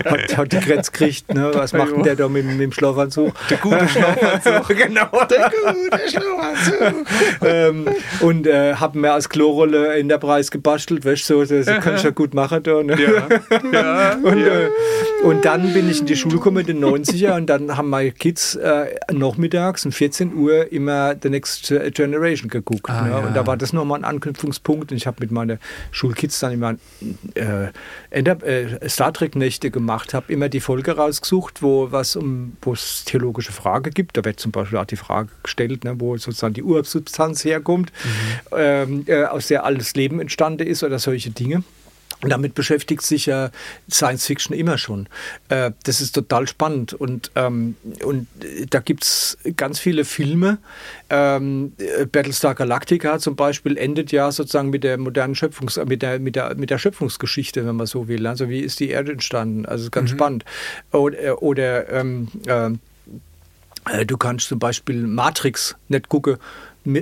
hat, hat die Grenz gekriegt Gesicht, ne? Was macht denn der da mit, mit dem Schlafanzug? Der gute Schlafanzug. genau. Der gute Schlafanzug. ähm, und äh, habe mir als Klorolle in der Preis gebastelt, weißt du, so, das kann ich ja gut machen da. Ne? Ja. ja. und, äh, und dann bin ich in die Schule gekommen in den 90er und dann haben meine Kids äh, nachmittags um 14 Uhr immer The Next Generation geguckt. Ah, ne? ja. Und da war das nochmal ein Anknüpfungspunkt und ich habe mit meinen Schulkids dann immer äh, äh Star Trek Nächte gemacht, habe immer die Folge rausgesucht, wo was um wo es theologische Frage gibt. Da wird zum Beispiel auch die Frage gestellt, ne, wo sozusagen die Ursubstanz herkommt, mhm. ähm, äh, aus der alles Leben entstanden ist oder solche Dinge. Und damit beschäftigt sich ja Science Fiction immer schon. Äh, das ist total spannend. Und, ähm, und da gibt es ganz viele Filme. Ähm, Battlestar Galactica zum Beispiel endet ja sozusagen mit der modernen Schöpfungs-, mit der, mit der, mit der Schöpfungsgeschichte, wenn man so will. Also wie ist die Erde entstanden? Also ganz mhm. spannend. Oder, oder ähm, äh, du kannst zum Beispiel Matrix nicht gucken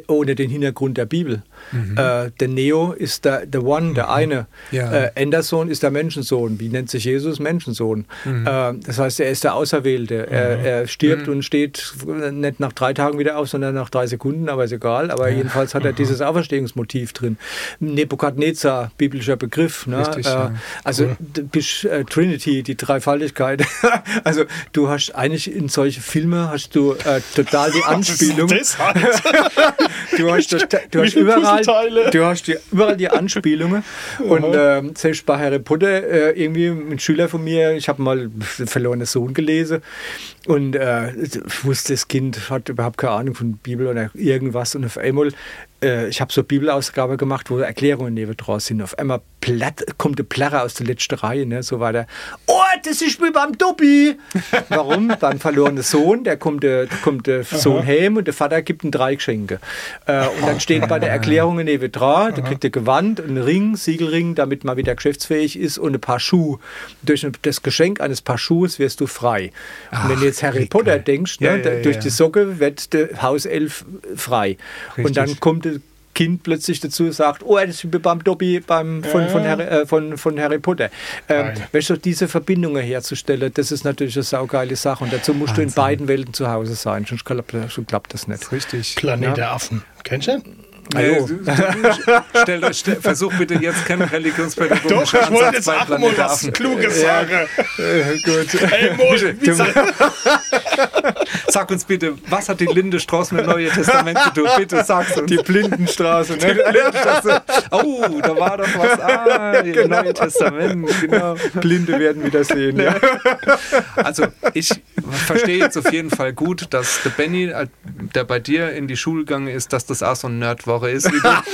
ohne den Hintergrund der Bibel. Mhm. Äh, der Neo ist der, der One, der mhm. eine. Ja. Äh, Anderson ist der Menschensohn. Wie nennt sich Jesus? Menschensohn. Mhm. Äh, das heißt, er ist der Auserwählte. Er, mhm. er stirbt mhm. und steht nicht nach drei Tagen wieder auf, sondern nach drei Sekunden, aber ist egal. Aber jedenfalls hat er dieses Auferstehungsmotiv drin. Nebukadnezar, biblischer Begriff. Ne? Richtig, äh, ja. Also cool. Äh, Trinity, die Dreifaltigkeit. also du hast eigentlich in solche Filme hast du äh, total die Anspielung. Halt? du hast, du hast überall, du hast die, überall die Anspielungen. und äh, selbst bei Harry Potter, äh, irgendwie ein Schüler von mir, ich habe mal verlorener Sohn gelesen. Und äh, wusste, das Kind hat überhaupt keine Ahnung von Bibel oder irgendwas. Und auf einmal äh, ich habe so Bibelausgabe gemacht, wo Erklärungen neben draus sind. Auf einmal platt, kommt der Plärrer aus der letzten Reihe, ne? so war der, oh, das ist wie beim Dobby. Warum? beim verlorenen Sohn, der kommt der, kommt der Sohn heim und der Vater gibt ihm drei Geschenke. Äh, und dann steht bei der Erklärung neben dran, da kriegt er Gewand, einen Ring, Siegelring, damit man wieder geschäftsfähig ist und ein paar Schuhe. Durch das Geschenk eines Paar Schuhs wirst du frei. Und wenn du jetzt Harry Potter denkst, ne, ja, ja, durch die Socke wird der Hauself frei. Richtig. Und dann kommt Kind plötzlich dazu sagt, oh, das ist wie beim Dobby beim, von, von, Harry, äh, von, von Harry Potter. Ähm, weißt du, diese Verbindungen herzustellen, das ist natürlich eine saugeile Sache. Und dazu musst Wahnsinn. du in beiden Welten zu Hause sein, sonst klappt, sonst klappt das nicht. Richtig. Planet ja. der Affen. Kennst du? Hallo. stell, stell, versuch bitte jetzt keinen religionspädagogischen Doch, ich wollte jetzt auch mal was Kluges sagen. Ja, gut. Hey, Mo, sag, sag uns bitte, was hat die Lindestraße mit Neue Testament zu tun? Bitte sag's uns. Die Blindenstraße. Ne? Die Blindenstraße. Oh, da war doch was. Ah, genau. Neue Testament, genau. Blinde werden wieder sehen. Ja. Also, ich verstehe jetzt auf jeden Fall gut, dass der Benny, äh, der bei dir in die Schule gegangen ist, dass das auch so ein Nerd war Woche ist.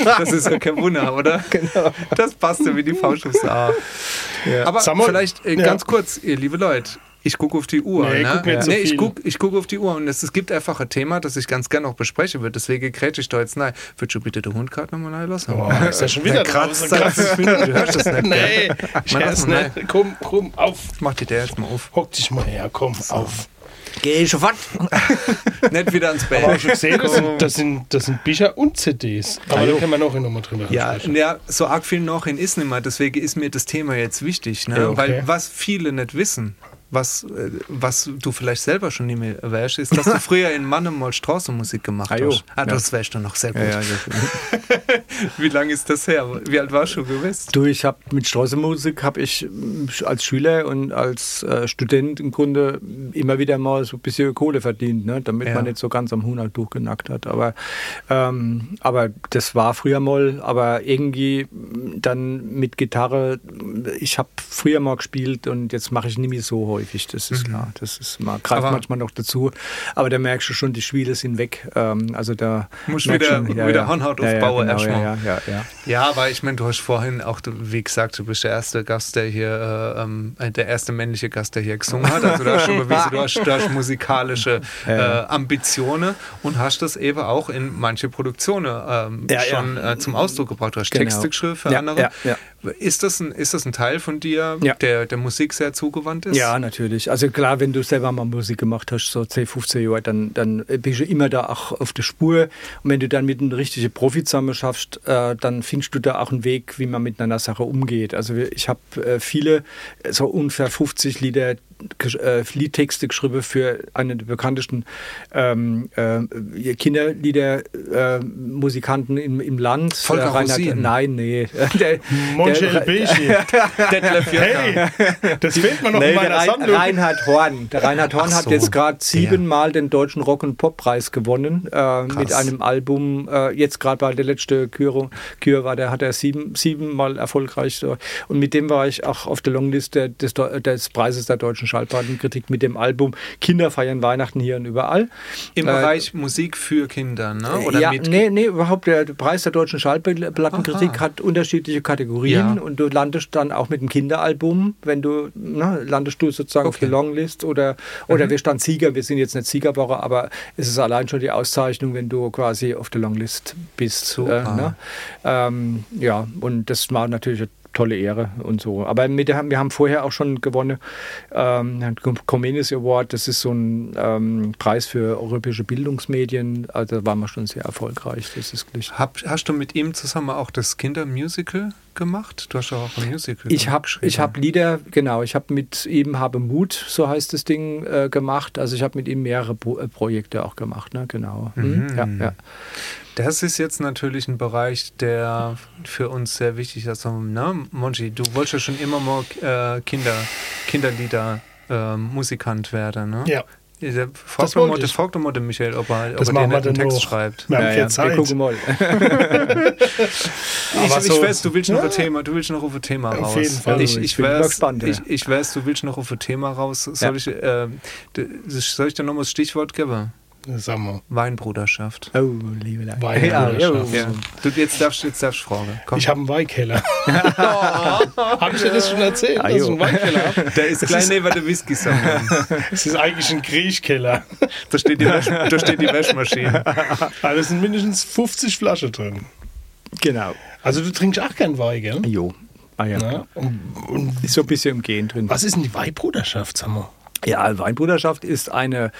das ist ja kein Wunder, oder? Genau. Das passt ja wie die Faust aufs Ja. Aber Samuel, vielleicht äh, ganz ja. kurz, ihr liebe Leute, Ich gucke auf die Uhr. Nee, ne? guck ja. so nee ich gucke ich guck auf die Uhr und es, es gibt einfach ein Thema, das ich ganz gerne auch besprechen würde. Deswegen grätsche ich da jetzt nein. Würdest du bitte den Hund gerade nochmal rein lassen? Oh, ist ja schon wieder kratzt Minuten. Du hörst das nicht. nee, ich hör's nicht. Komm, komm, auf. Mach dir der jetzt mal auf. Hock dich mal her, komm, so. auf. Geh sofort. Nicht wieder ans Bett. Aber schon gesehen, das sind, das, sind, das sind Bücher und CDs. Aber da können wir noch nochmal drüber ja, ja, so arg viel noch in ist nicht mehr. Deswegen ist mir das Thema jetzt wichtig. Ne? Ja, okay. Weil was viele nicht wissen, was, äh, was du vielleicht selber schon nicht mehr weißt, ist, dass du früher in Mannem mal Straßenmusik gemacht ah, hast. Ah, das weißt du noch sehr gut. Ja, ja, Wie lange ist das her? Wie alt warst du gewesen? Du, ich habe mit Straßenmusik habe ich äh, als Schüler und als äh, Student im Grunde immer wieder mal so ein bisschen Kohle verdient, ne? damit man nicht so ganz am Huhn durchgenackt hat. Aber, ähm, aber das war früher mal, aber irgendwie dann mit Gitarre, ich habe früher mal gespielt und jetzt mache ich nicht mehr so häufig, das ist mhm. klar. Das ist mal, greift aber manchmal noch dazu. Aber da merkst du schon, die Spiele sind weg. Ähm, also da musst wieder, schon, ja, wieder ja. Hornhaut ja, aufbauen ja, genau, erstmal. Ja, ja, ja, aber ich meine, du hast vorhin auch, wie gesagt, du bist der erste Gast, der hier, äh, ähm, der erste männliche Gast, der hier gesungen hat. Also du hast schon bewiesen, du hast, du hast musikalische äh, Ambitionen und hast das eben auch in manche Produktionen ähm, schon äh, zum Ausdruck gebracht. Du hast genau. Texte geschrieben für andere. Ist, das ein, ist das ein Teil von dir, der der Musik sehr zugewandt ist? Ja, natürlich. Also klar, wenn du selber mal Musik gemacht hast, so 10, 15 Jahre, dann, dann bist du immer da auch auf der Spur. Und wenn du dann mit einem richtigen Profi zusammen schaffst, äh, dann findest du da auch einen Weg, wie man mit einer Sache umgeht. Also ich habe äh, viele, so ungefähr 50 Lieder, äh, Liedtexte geschrieben für einen der bekanntesten ähm, äh, Kinderliedermusikanten äh, im, im Land. Volker äh, Reinhard, Rosin. Nein, nee. Der, Monchel Hey, das fehlt mir noch nee, in meiner Rein, Sammlung. Reinhard Horn. Der Reinhard Horn so, hat jetzt gerade siebenmal den Deutschen Rock- und Pop-Preis gewonnen äh, mit einem Album. Äh, jetzt gerade bei der letzte Kür, Kür war, der hat er sieben, siebenmal erfolgreich. So. Und mit dem war ich auch auf der Longliste des, des Preises der deutschen Schallplattenkritik mit dem Album Kinder feiern Weihnachten hier und überall. Im äh, Bereich Musik für Kinder, ne? Oder ja, mit? nee, nee, überhaupt der Preis der deutschen Schallplattenkritik Aha. hat unterschiedliche Kategorien ja. und du landest dann auch mit dem Kinderalbum, wenn du, ne, landest du sozusagen okay. auf der Longlist oder, oder mhm. wir standen Sieger, wir sind jetzt nicht Siegerwoche, aber es ist allein schon die Auszeichnung, wenn du quasi auf der Longlist bist. Äh, ne? ähm, ja, und das war natürlich tolle Ehre und so. Aber mit der, wir haben vorher auch schon gewonnen, ähm, Comenius Award, das ist so ein ähm, Preis für europäische Bildungsmedien. Also da waren wir schon sehr erfolgreich. Das ist Hab, hast du mit ihm zusammen auch das Kindermusical gemacht? Du hast doch auch ein Musical ich hab, geschrieben. Ich habe Lieder, genau, ich habe mit ihm Habe Mut, so heißt das Ding, äh, gemacht. Also ich habe mit ihm mehrere Pro äh, Projekte auch gemacht, ne? genau. Hm? Mhm. Ja, ja. Das ist jetzt natürlich ein Bereich, der für uns sehr wichtig ist. Also, ne? Monchi, du wolltest ja schon immer mal äh, Kinder, Kinderlieder äh, Musikant werden, ne? Ja. Ja, frag doch mal, das fragt doch mal den Michael, ob er, ob er den Text noch. schreibt. Wir haben ja, ja. Zeit. Wir gucken mal. ich, so, ich weiß, du willst noch ein Thema, du willst noch auf ein Thema raus. Auf jeden Fall. Ich, ich, ich, weiß, gespannt, ich, ich weiß, du willst noch auf ein Thema raus. Soll, ich, äh, soll ich dir noch mal das Stichwort geben? Mal. Weinbruderschaft. Oh, liebe Leute. Weinbruderschaft. Ja, Du, jetzt darfst du jetzt darfst fragen. Komm. Ich habe einen Weinkeller. oh. habe ich dir das schon erzählt, dass ich einen Weinkeller habe? Der ist klein neben der whisky Es ist eigentlich ein Kriechkeller. Da steht die, da steht die Wäschmaschine. Also sind mindestens 50 Flaschen drin. Genau. Also du trinkst auch gern Wein, gell? Jo. Ah ja, Na, und, und, ist so ein bisschen im Gehen drin. Was ist denn die Weinbruderschaft, sag mal? Ja, Weinbruderschaft ist eine,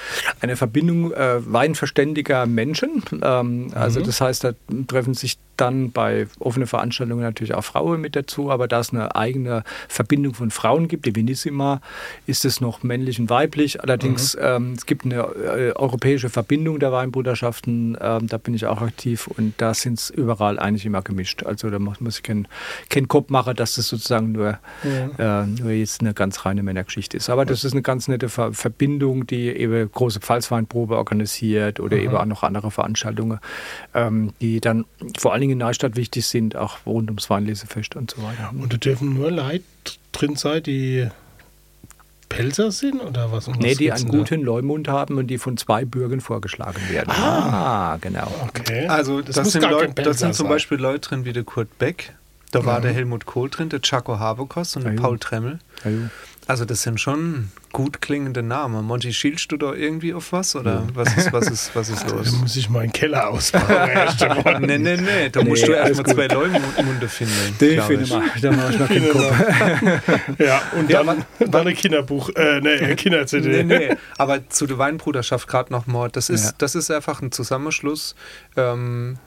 eine Verbindung äh, weinverständiger Menschen. Ähm, also mhm. das heißt, da treffen sich dann bei offenen Veranstaltungen natürlich auch Frauen mit dazu, aber da es eine eigene Verbindung von Frauen gibt, die Venissima, ist es noch männlich und weiblich. Allerdings mhm. ähm, es gibt eine äh, europäische Verbindung der Weinbruderschaften, ähm, da bin ich auch aktiv und da sind es überall eigentlich immer gemischt. Also da muss, ich keinen kein Kopf machen, dass das sozusagen nur, ja. äh, nur jetzt eine ganz reine Männergeschichte ist. Aber das ist eine ganz nette Ver Verbindung, die eben große Pfalzweinprobe organisiert oder mhm. eben auch noch andere Veranstaltungen, ähm, die dann vor allen Dingen in Neustadt wichtig sind, auch rund ums Weinlesefest und so weiter. Und da dürfen nur Leute drin sein, die Pelzer sind oder was? Nee, die einen guten Leumund haben und die von zwei Bürgern vorgeschlagen werden. Ah, ah genau. Okay. Also das, das sind, Leute, das sind zum Beispiel Leute drin wie der Kurt Beck, da war mhm. der Helmut Kohl drin, der Chaco Habokos und der Paul Tremmel. Also das sind schon gut klingende Namen. Monty, schielst du da irgendwie auf was? Oder ja. was, ist, was, ist, was ist los? Da muss ich meinen Keller ausbauen. nee, nee, nee. Da musst nee, du erstmal zwei Leumunde finden. Den finde mal. Da mache ich mal keinen Kopf. ja, und ja, dann, dann ein Kinderbuch, äh, nee, Kinder-CD. Nee, nee. Aber zu der Weinbruderschaft gerade noch mal. Das ist, ja. das ist einfach ein Zusammenschluss. Ähm,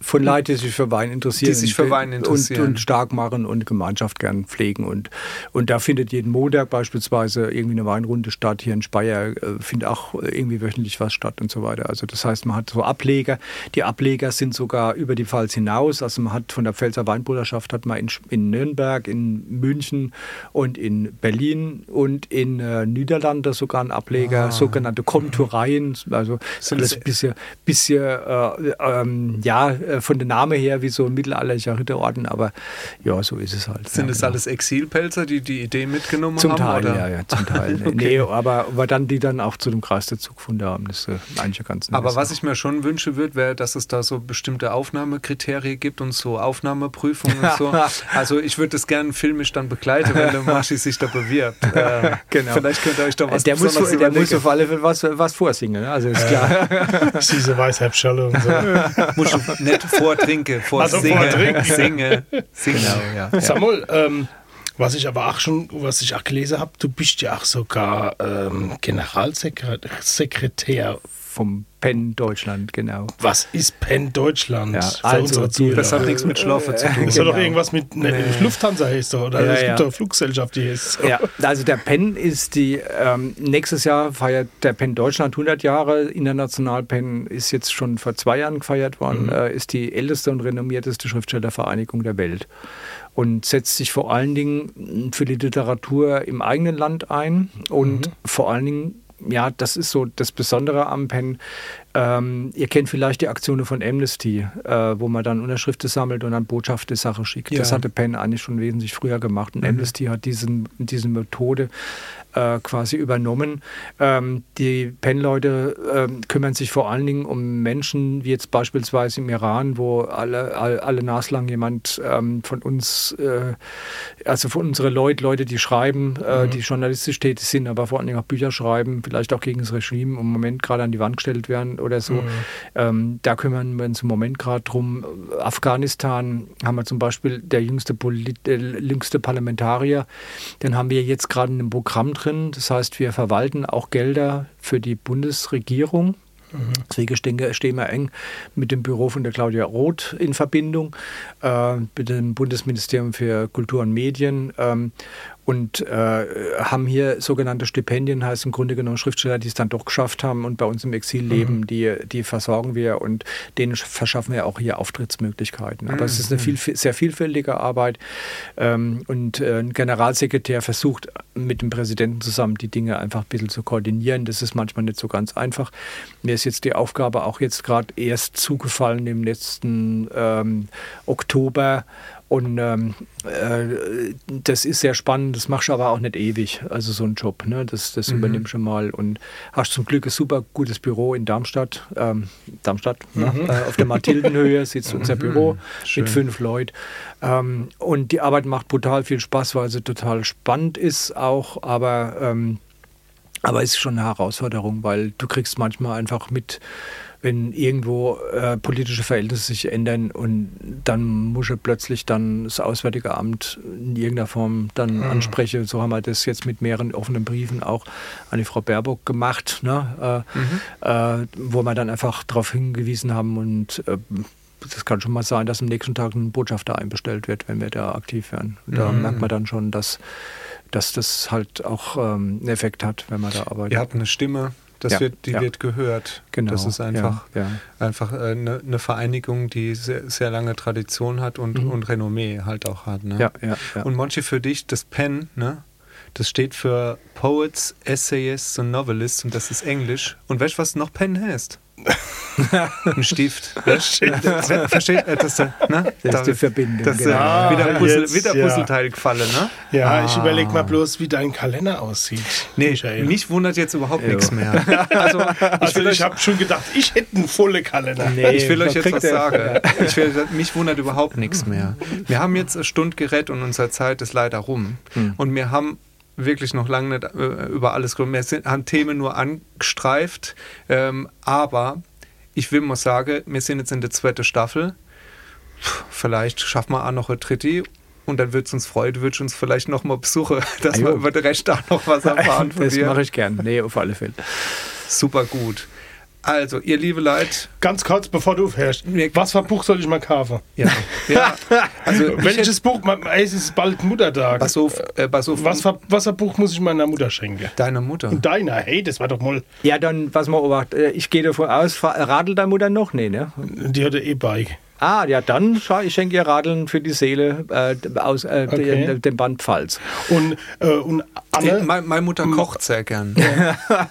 von Leuten, die sich für Wein interessieren. Die sich für Wein interessieren. Und, und, stark machen und Gemeinschaft gern pflegen. Und, und da findet jeden Montag beispielsweise irgendwie eine Weinrunde statt. Hier in Speyer äh, findet auch irgendwie wöchentlich was statt und so weiter. Also das heißt, man hat so Ableger. Die Ableger sind sogar über die Pfalz hinaus. Also man hat von der Pfälzer Weinbruderschaft hat man in, in Nürnberg, in München und in Berlin und in äh, Niederlande sogar einen Ableger, ah. sogenannte Komtureien. Also alles ein bisschen, bisschen äh, ähm, ja, äh, von der Name her wie so ein mittelalterlicher Ritterorden, aber ja, so ist es halt. Sind ja, es genau. alles Exilpelzer, die die Idee mitgenommen zum haben? Teil, oder? ja, ja, zum Teil. okay. Nee, aber, aber dann die dann auch zu dem Kreis dazu gefunden haben. Das ist äh, eigentlich ganz nett. Aber was ich mir schon wünschen würde, wäre, dass es da so bestimmte Aufnahmekriterien gibt und so Aufnahmeprüfungen und so. Also ich würde das gerne filmisch dann begleiten, wenn der Maschi sich da bewirbt. Äh, genau. Vielleicht könnt ihr euch da was Der, muss, der muss auf alle Fälle was, was vorsingen, ne? also ist klar. Diese Weisheitsschelle und so. Nicht vortrinke, vorsinge, also singe, singe. Genau, ja. Samuel, ähm, was ich aber auch schon, was ich auch gelesen habe, du bist ja auch sogar ähm, Generalsekretär vom Penn Deutschland, genau. Was ist Penn Deutschland? Ja, also, das hat nichts mit Schlafen zu tun. Das genau. doch irgendwas mit ne, nee. Lufthansa heißt doch, oder? Ja, es gibt ja. doch Fluggesellschaft, die ist. Ja, also der Penn ist die, ähm, nächstes Jahr feiert der Penn Deutschland 100 Jahre. International Penn ist jetzt schon vor zwei Jahren gefeiert worden, mhm. äh, ist die älteste und renommierteste Schriftstellervereinigung der Welt und setzt sich vor allen Dingen für die Literatur im eigenen Land ein und mhm. vor allen Dingen ja, das ist so das Besondere am Pen. Ähm, ihr kennt vielleicht die Aktionen von Amnesty, äh, wo man dann Unterschriften sammelt und dann Botschaft der Sache schickt. Ja. Das hatte Penn eigentlich schon wesentlich früher gemacht. Und mhm. Amnesty hat diesen, diese Methode äh, quasi übernommen. Ähm, die Penn-Leute äh, kümmern sich vor allen Dingen um Menschen, wie jetzt beispielsweise im Iran, wo alle, alle, alle naslang jemand ähm, von uns, äh, also von unseren Leuten, Leute, die schreiben, äh, mhm. die journalistisch tätig sind, aber vor allen Dingen auch Bücher schreiben, vielleicht auch gegen das Regime im Moment gerade an die Wand gestellt werden oder so. Mhm. Ähm, da kümmern wir uns im Moment gerade drum. Afghanistan haben wir zum Beispiel der jüngste, Polit äh, jüngste Parlamentarier, den haben wir jetzt gerade in einem Programm drin. Das heißt, wir verwalten auch Gelder für die Bundesregierung. Mhm. Deswegen stehen wir eng mit dem Büro von der Claudia Roth in Verbindung, äh, mit dem Bundesministerium für Kultur und Medien. Ähm, und äh, haben hier sogenannte Stipendien, heißt im Grunde genommen Schriftsteller, die es dann doch geschafft haben und bei uns im Exil leben, mhm. die, die versorgen wir und denen verschaffen wir auch hier Auftrittsmöglichkeiten. Aber mhm. es ist eine mhm. viel, sehr vielfältige Arbeit ähm, und äh, ein Generalsekretär versucht mit dem Präsidenten zusammen die Dinge einfach ein bisschen zu koordinieren. Das ist manchmal nicht so ganz einfach. Mir ist jetzt die Aufgabe auch jetzt gerade erst zugefallen im letzten ähm, Oktober und ähm, äh, das ist sehr spannend, das machst du aber auch nicht ewig, also so ein Job, ne? das, das mhm. übernimmst du mal und hast zum Glück ein super gutes Büro in Darmstadt, ähm, Darmstadt, ne? mhm. ne? äh, auf der Mathildenhöhe sitzt unser mhm. Büro Schön. mit fünf Leuten ähm, und die Arbeit macht brutal viel Spaß, weil sie total spannend ist auch, aber, ähm, aber ist schon eine Herausforderung, weil du kriegst manchmal einfach mit, wenn irgendwo äh, politische Verhältnisse sich ändern und dann muss er plötzlich dann das Auswärtige Amt in irgendeiner Form dann mhm. ansprechen. So haben wir das jetzt mit mehreren offenen Briefen auch an die Frau Baerbock gemacht, ne? äh, mhm. äh, wo wir dann einfach darauf hingewiesen haben und äh, das kann schon mal sein, dass am nächsten Tag ein Botschafter einbestellt wird, wenn wir da aktiv werden. Da mhm. merkt man dann schon, dass, dass das halt auch ähm, einen Effekt hat, wenn man da arbeitet. Ihr habt eine Stimme, das ja, wird, die ja. wird gehört. Genau. Das ist einfach, ja, einfach eine, äh, eine, Vereinigung, die sehr, sehr, lange Tradition hat und, mhm. und Renommee halt auch hat. Ne? Und Monchi, für dich, das PEN, ne? das steht für Poets, Essayists und Novelists und das ist Englisch. Und weißt du, was noch PEN heißt? ein Stift. Versteht äh, das? Ne? Das ist die Verbindung. Das genau. ah, wieder, Puzzle, jetzt, wieder Puzzleteil gefallen, ne? Ja, ah. ich überlege mal bloß, wie dein Kalender aussieht. Nee, Michael. mich wundert jetzt überhaupt nichts mehr. Also, ich, also ich habe schon gedacht, ich hätte einen vollen Kalender. Nee, ich will euch jetzt was sagen. Ich will, mich wundert überhaupt nichts mehr. Wir haben jetzt eine Stunde gerettet und unsere Zeit ist leider rum. Hm. Und wir haben wirklich noch lange nicht äh, über alles gekommen. Wir sind, haben Themen nur angestreift, ähm, aber ich will mal sagen, wir sind jetzt in der zweiten Staffel. Vielleicht schaffen wir auch noch eine dritte und dann würde es uns freuen, würde uns vielleicht noch mal besuchen, dass wir über den Rest auch noch was erfahren von das dir. Das mache ich gern. Nee, auf alle Fälle. Super gut. Also, ihr liebe Leid. Ganz kurz, bevor du aufhörst. Was für ein Buch soll ich mal kaufen? Ja. ja. Also, Welches Buch? Es ist bald Muttertag. Pass auf, äh, pass auf. Was, für, was für ein Buch muss ich meiner Mutter schenken? Deiner Mutter. Und deiner? Hey, das war doch mal. Ja, dann, was man obacht. Äh, ich gehe davon aus, radelt deine Mutter noch? Nee, ne? Die hat ein E-Bike. Ah, ja, dann ich schenke ihr Radeln für die Seele äh, aus äh, okay. dem, dem Band Pfalz. Und, äh, und Anne? Die, meine, meine Mutter kocht sehr gern.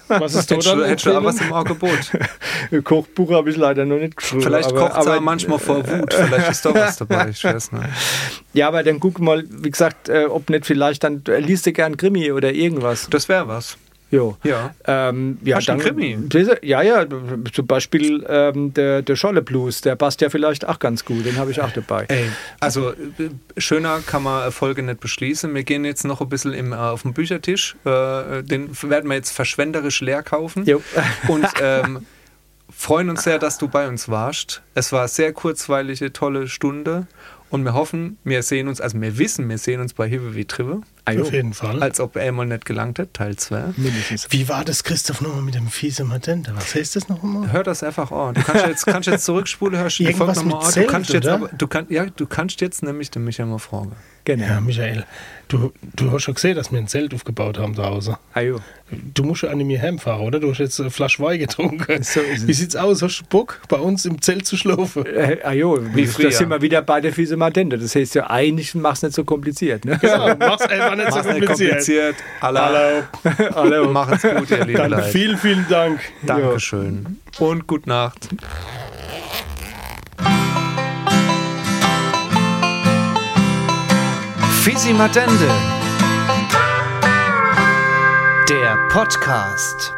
was ist da dann? Hättest du auch was im Angebot? Kochbuch habe ich leider noch nicht geschrieben. Vielleicht aber, kocht sie manchmal vor Wut. Vielleicht ist doch was dabei. Ich weiß nicht. Ja, aber dann guck mal, wie gesagt, äh, ob nicht vielleicht dann äh, liest du gern Krimi oder irgendwas. Das wäre was. Jo. Ja. Ähm, ja, Hast dann, Krimi? Ja, ja, zum Beispiel ähm, der, der Scholle Blues, der passt ja vielleicht auch ganz gut, den habe ich auch dabei. Ey, also äh, schöner kann man Folge nicht beschließen. Wir gehen jetzt noch ein bisschen im, äh, auf den Büchertisch. Äh, den werden wir jetzt verschwenderisch leer kaufen. Jo. Und ähm, freuen uns sehr, dass du bei uns warst. Es war eine sehr kurzweilige, tolle Stunde. Und wir hoffen, wir sehen uns, also wir wissen, wir sehen uns bei Hive wie Trive. Auf jeden Fall. Als ob er mal nicht gelangt hat, Teil 2. Wie war das, Christoph, nochmal mit dem fiese Matente? Was heißt das nochmal? Hör das einfach an. Du kannst jetzt, kannst jetzt zurückspulen, hörst du die Folge nochmal an. Du kannst jetzt, aber, du kann, ja, du kannst jetzt nämlich den Michael mal fragen. Genau. Ja, Michael, du, du hast schon gesehen, dass wir ein Zelt aufgebaut haben zu Hause. Ah, Du musst ja an mir heimfahren, oder? Du hast jetzt eine Flasche Wein getrunken. So Wie sieht's aus? Hast du Bock, bei uns im Zelt zu schlafen? Äh, ah, jo, wie früher. Das sind wir wieder bei der Fiese Matente. Das heißt ja, eigentlich mach's nicht so kompliziert. Ne? Genau, mach's einfach nicht mach's so kompliziert. kompliziert. Hallo. Hallo. Macht's gut, ihr Lieben. Dann vielen, vielen Dank. Dankeschön. Und gute Nacht. Fisi Matende. Der Podcast.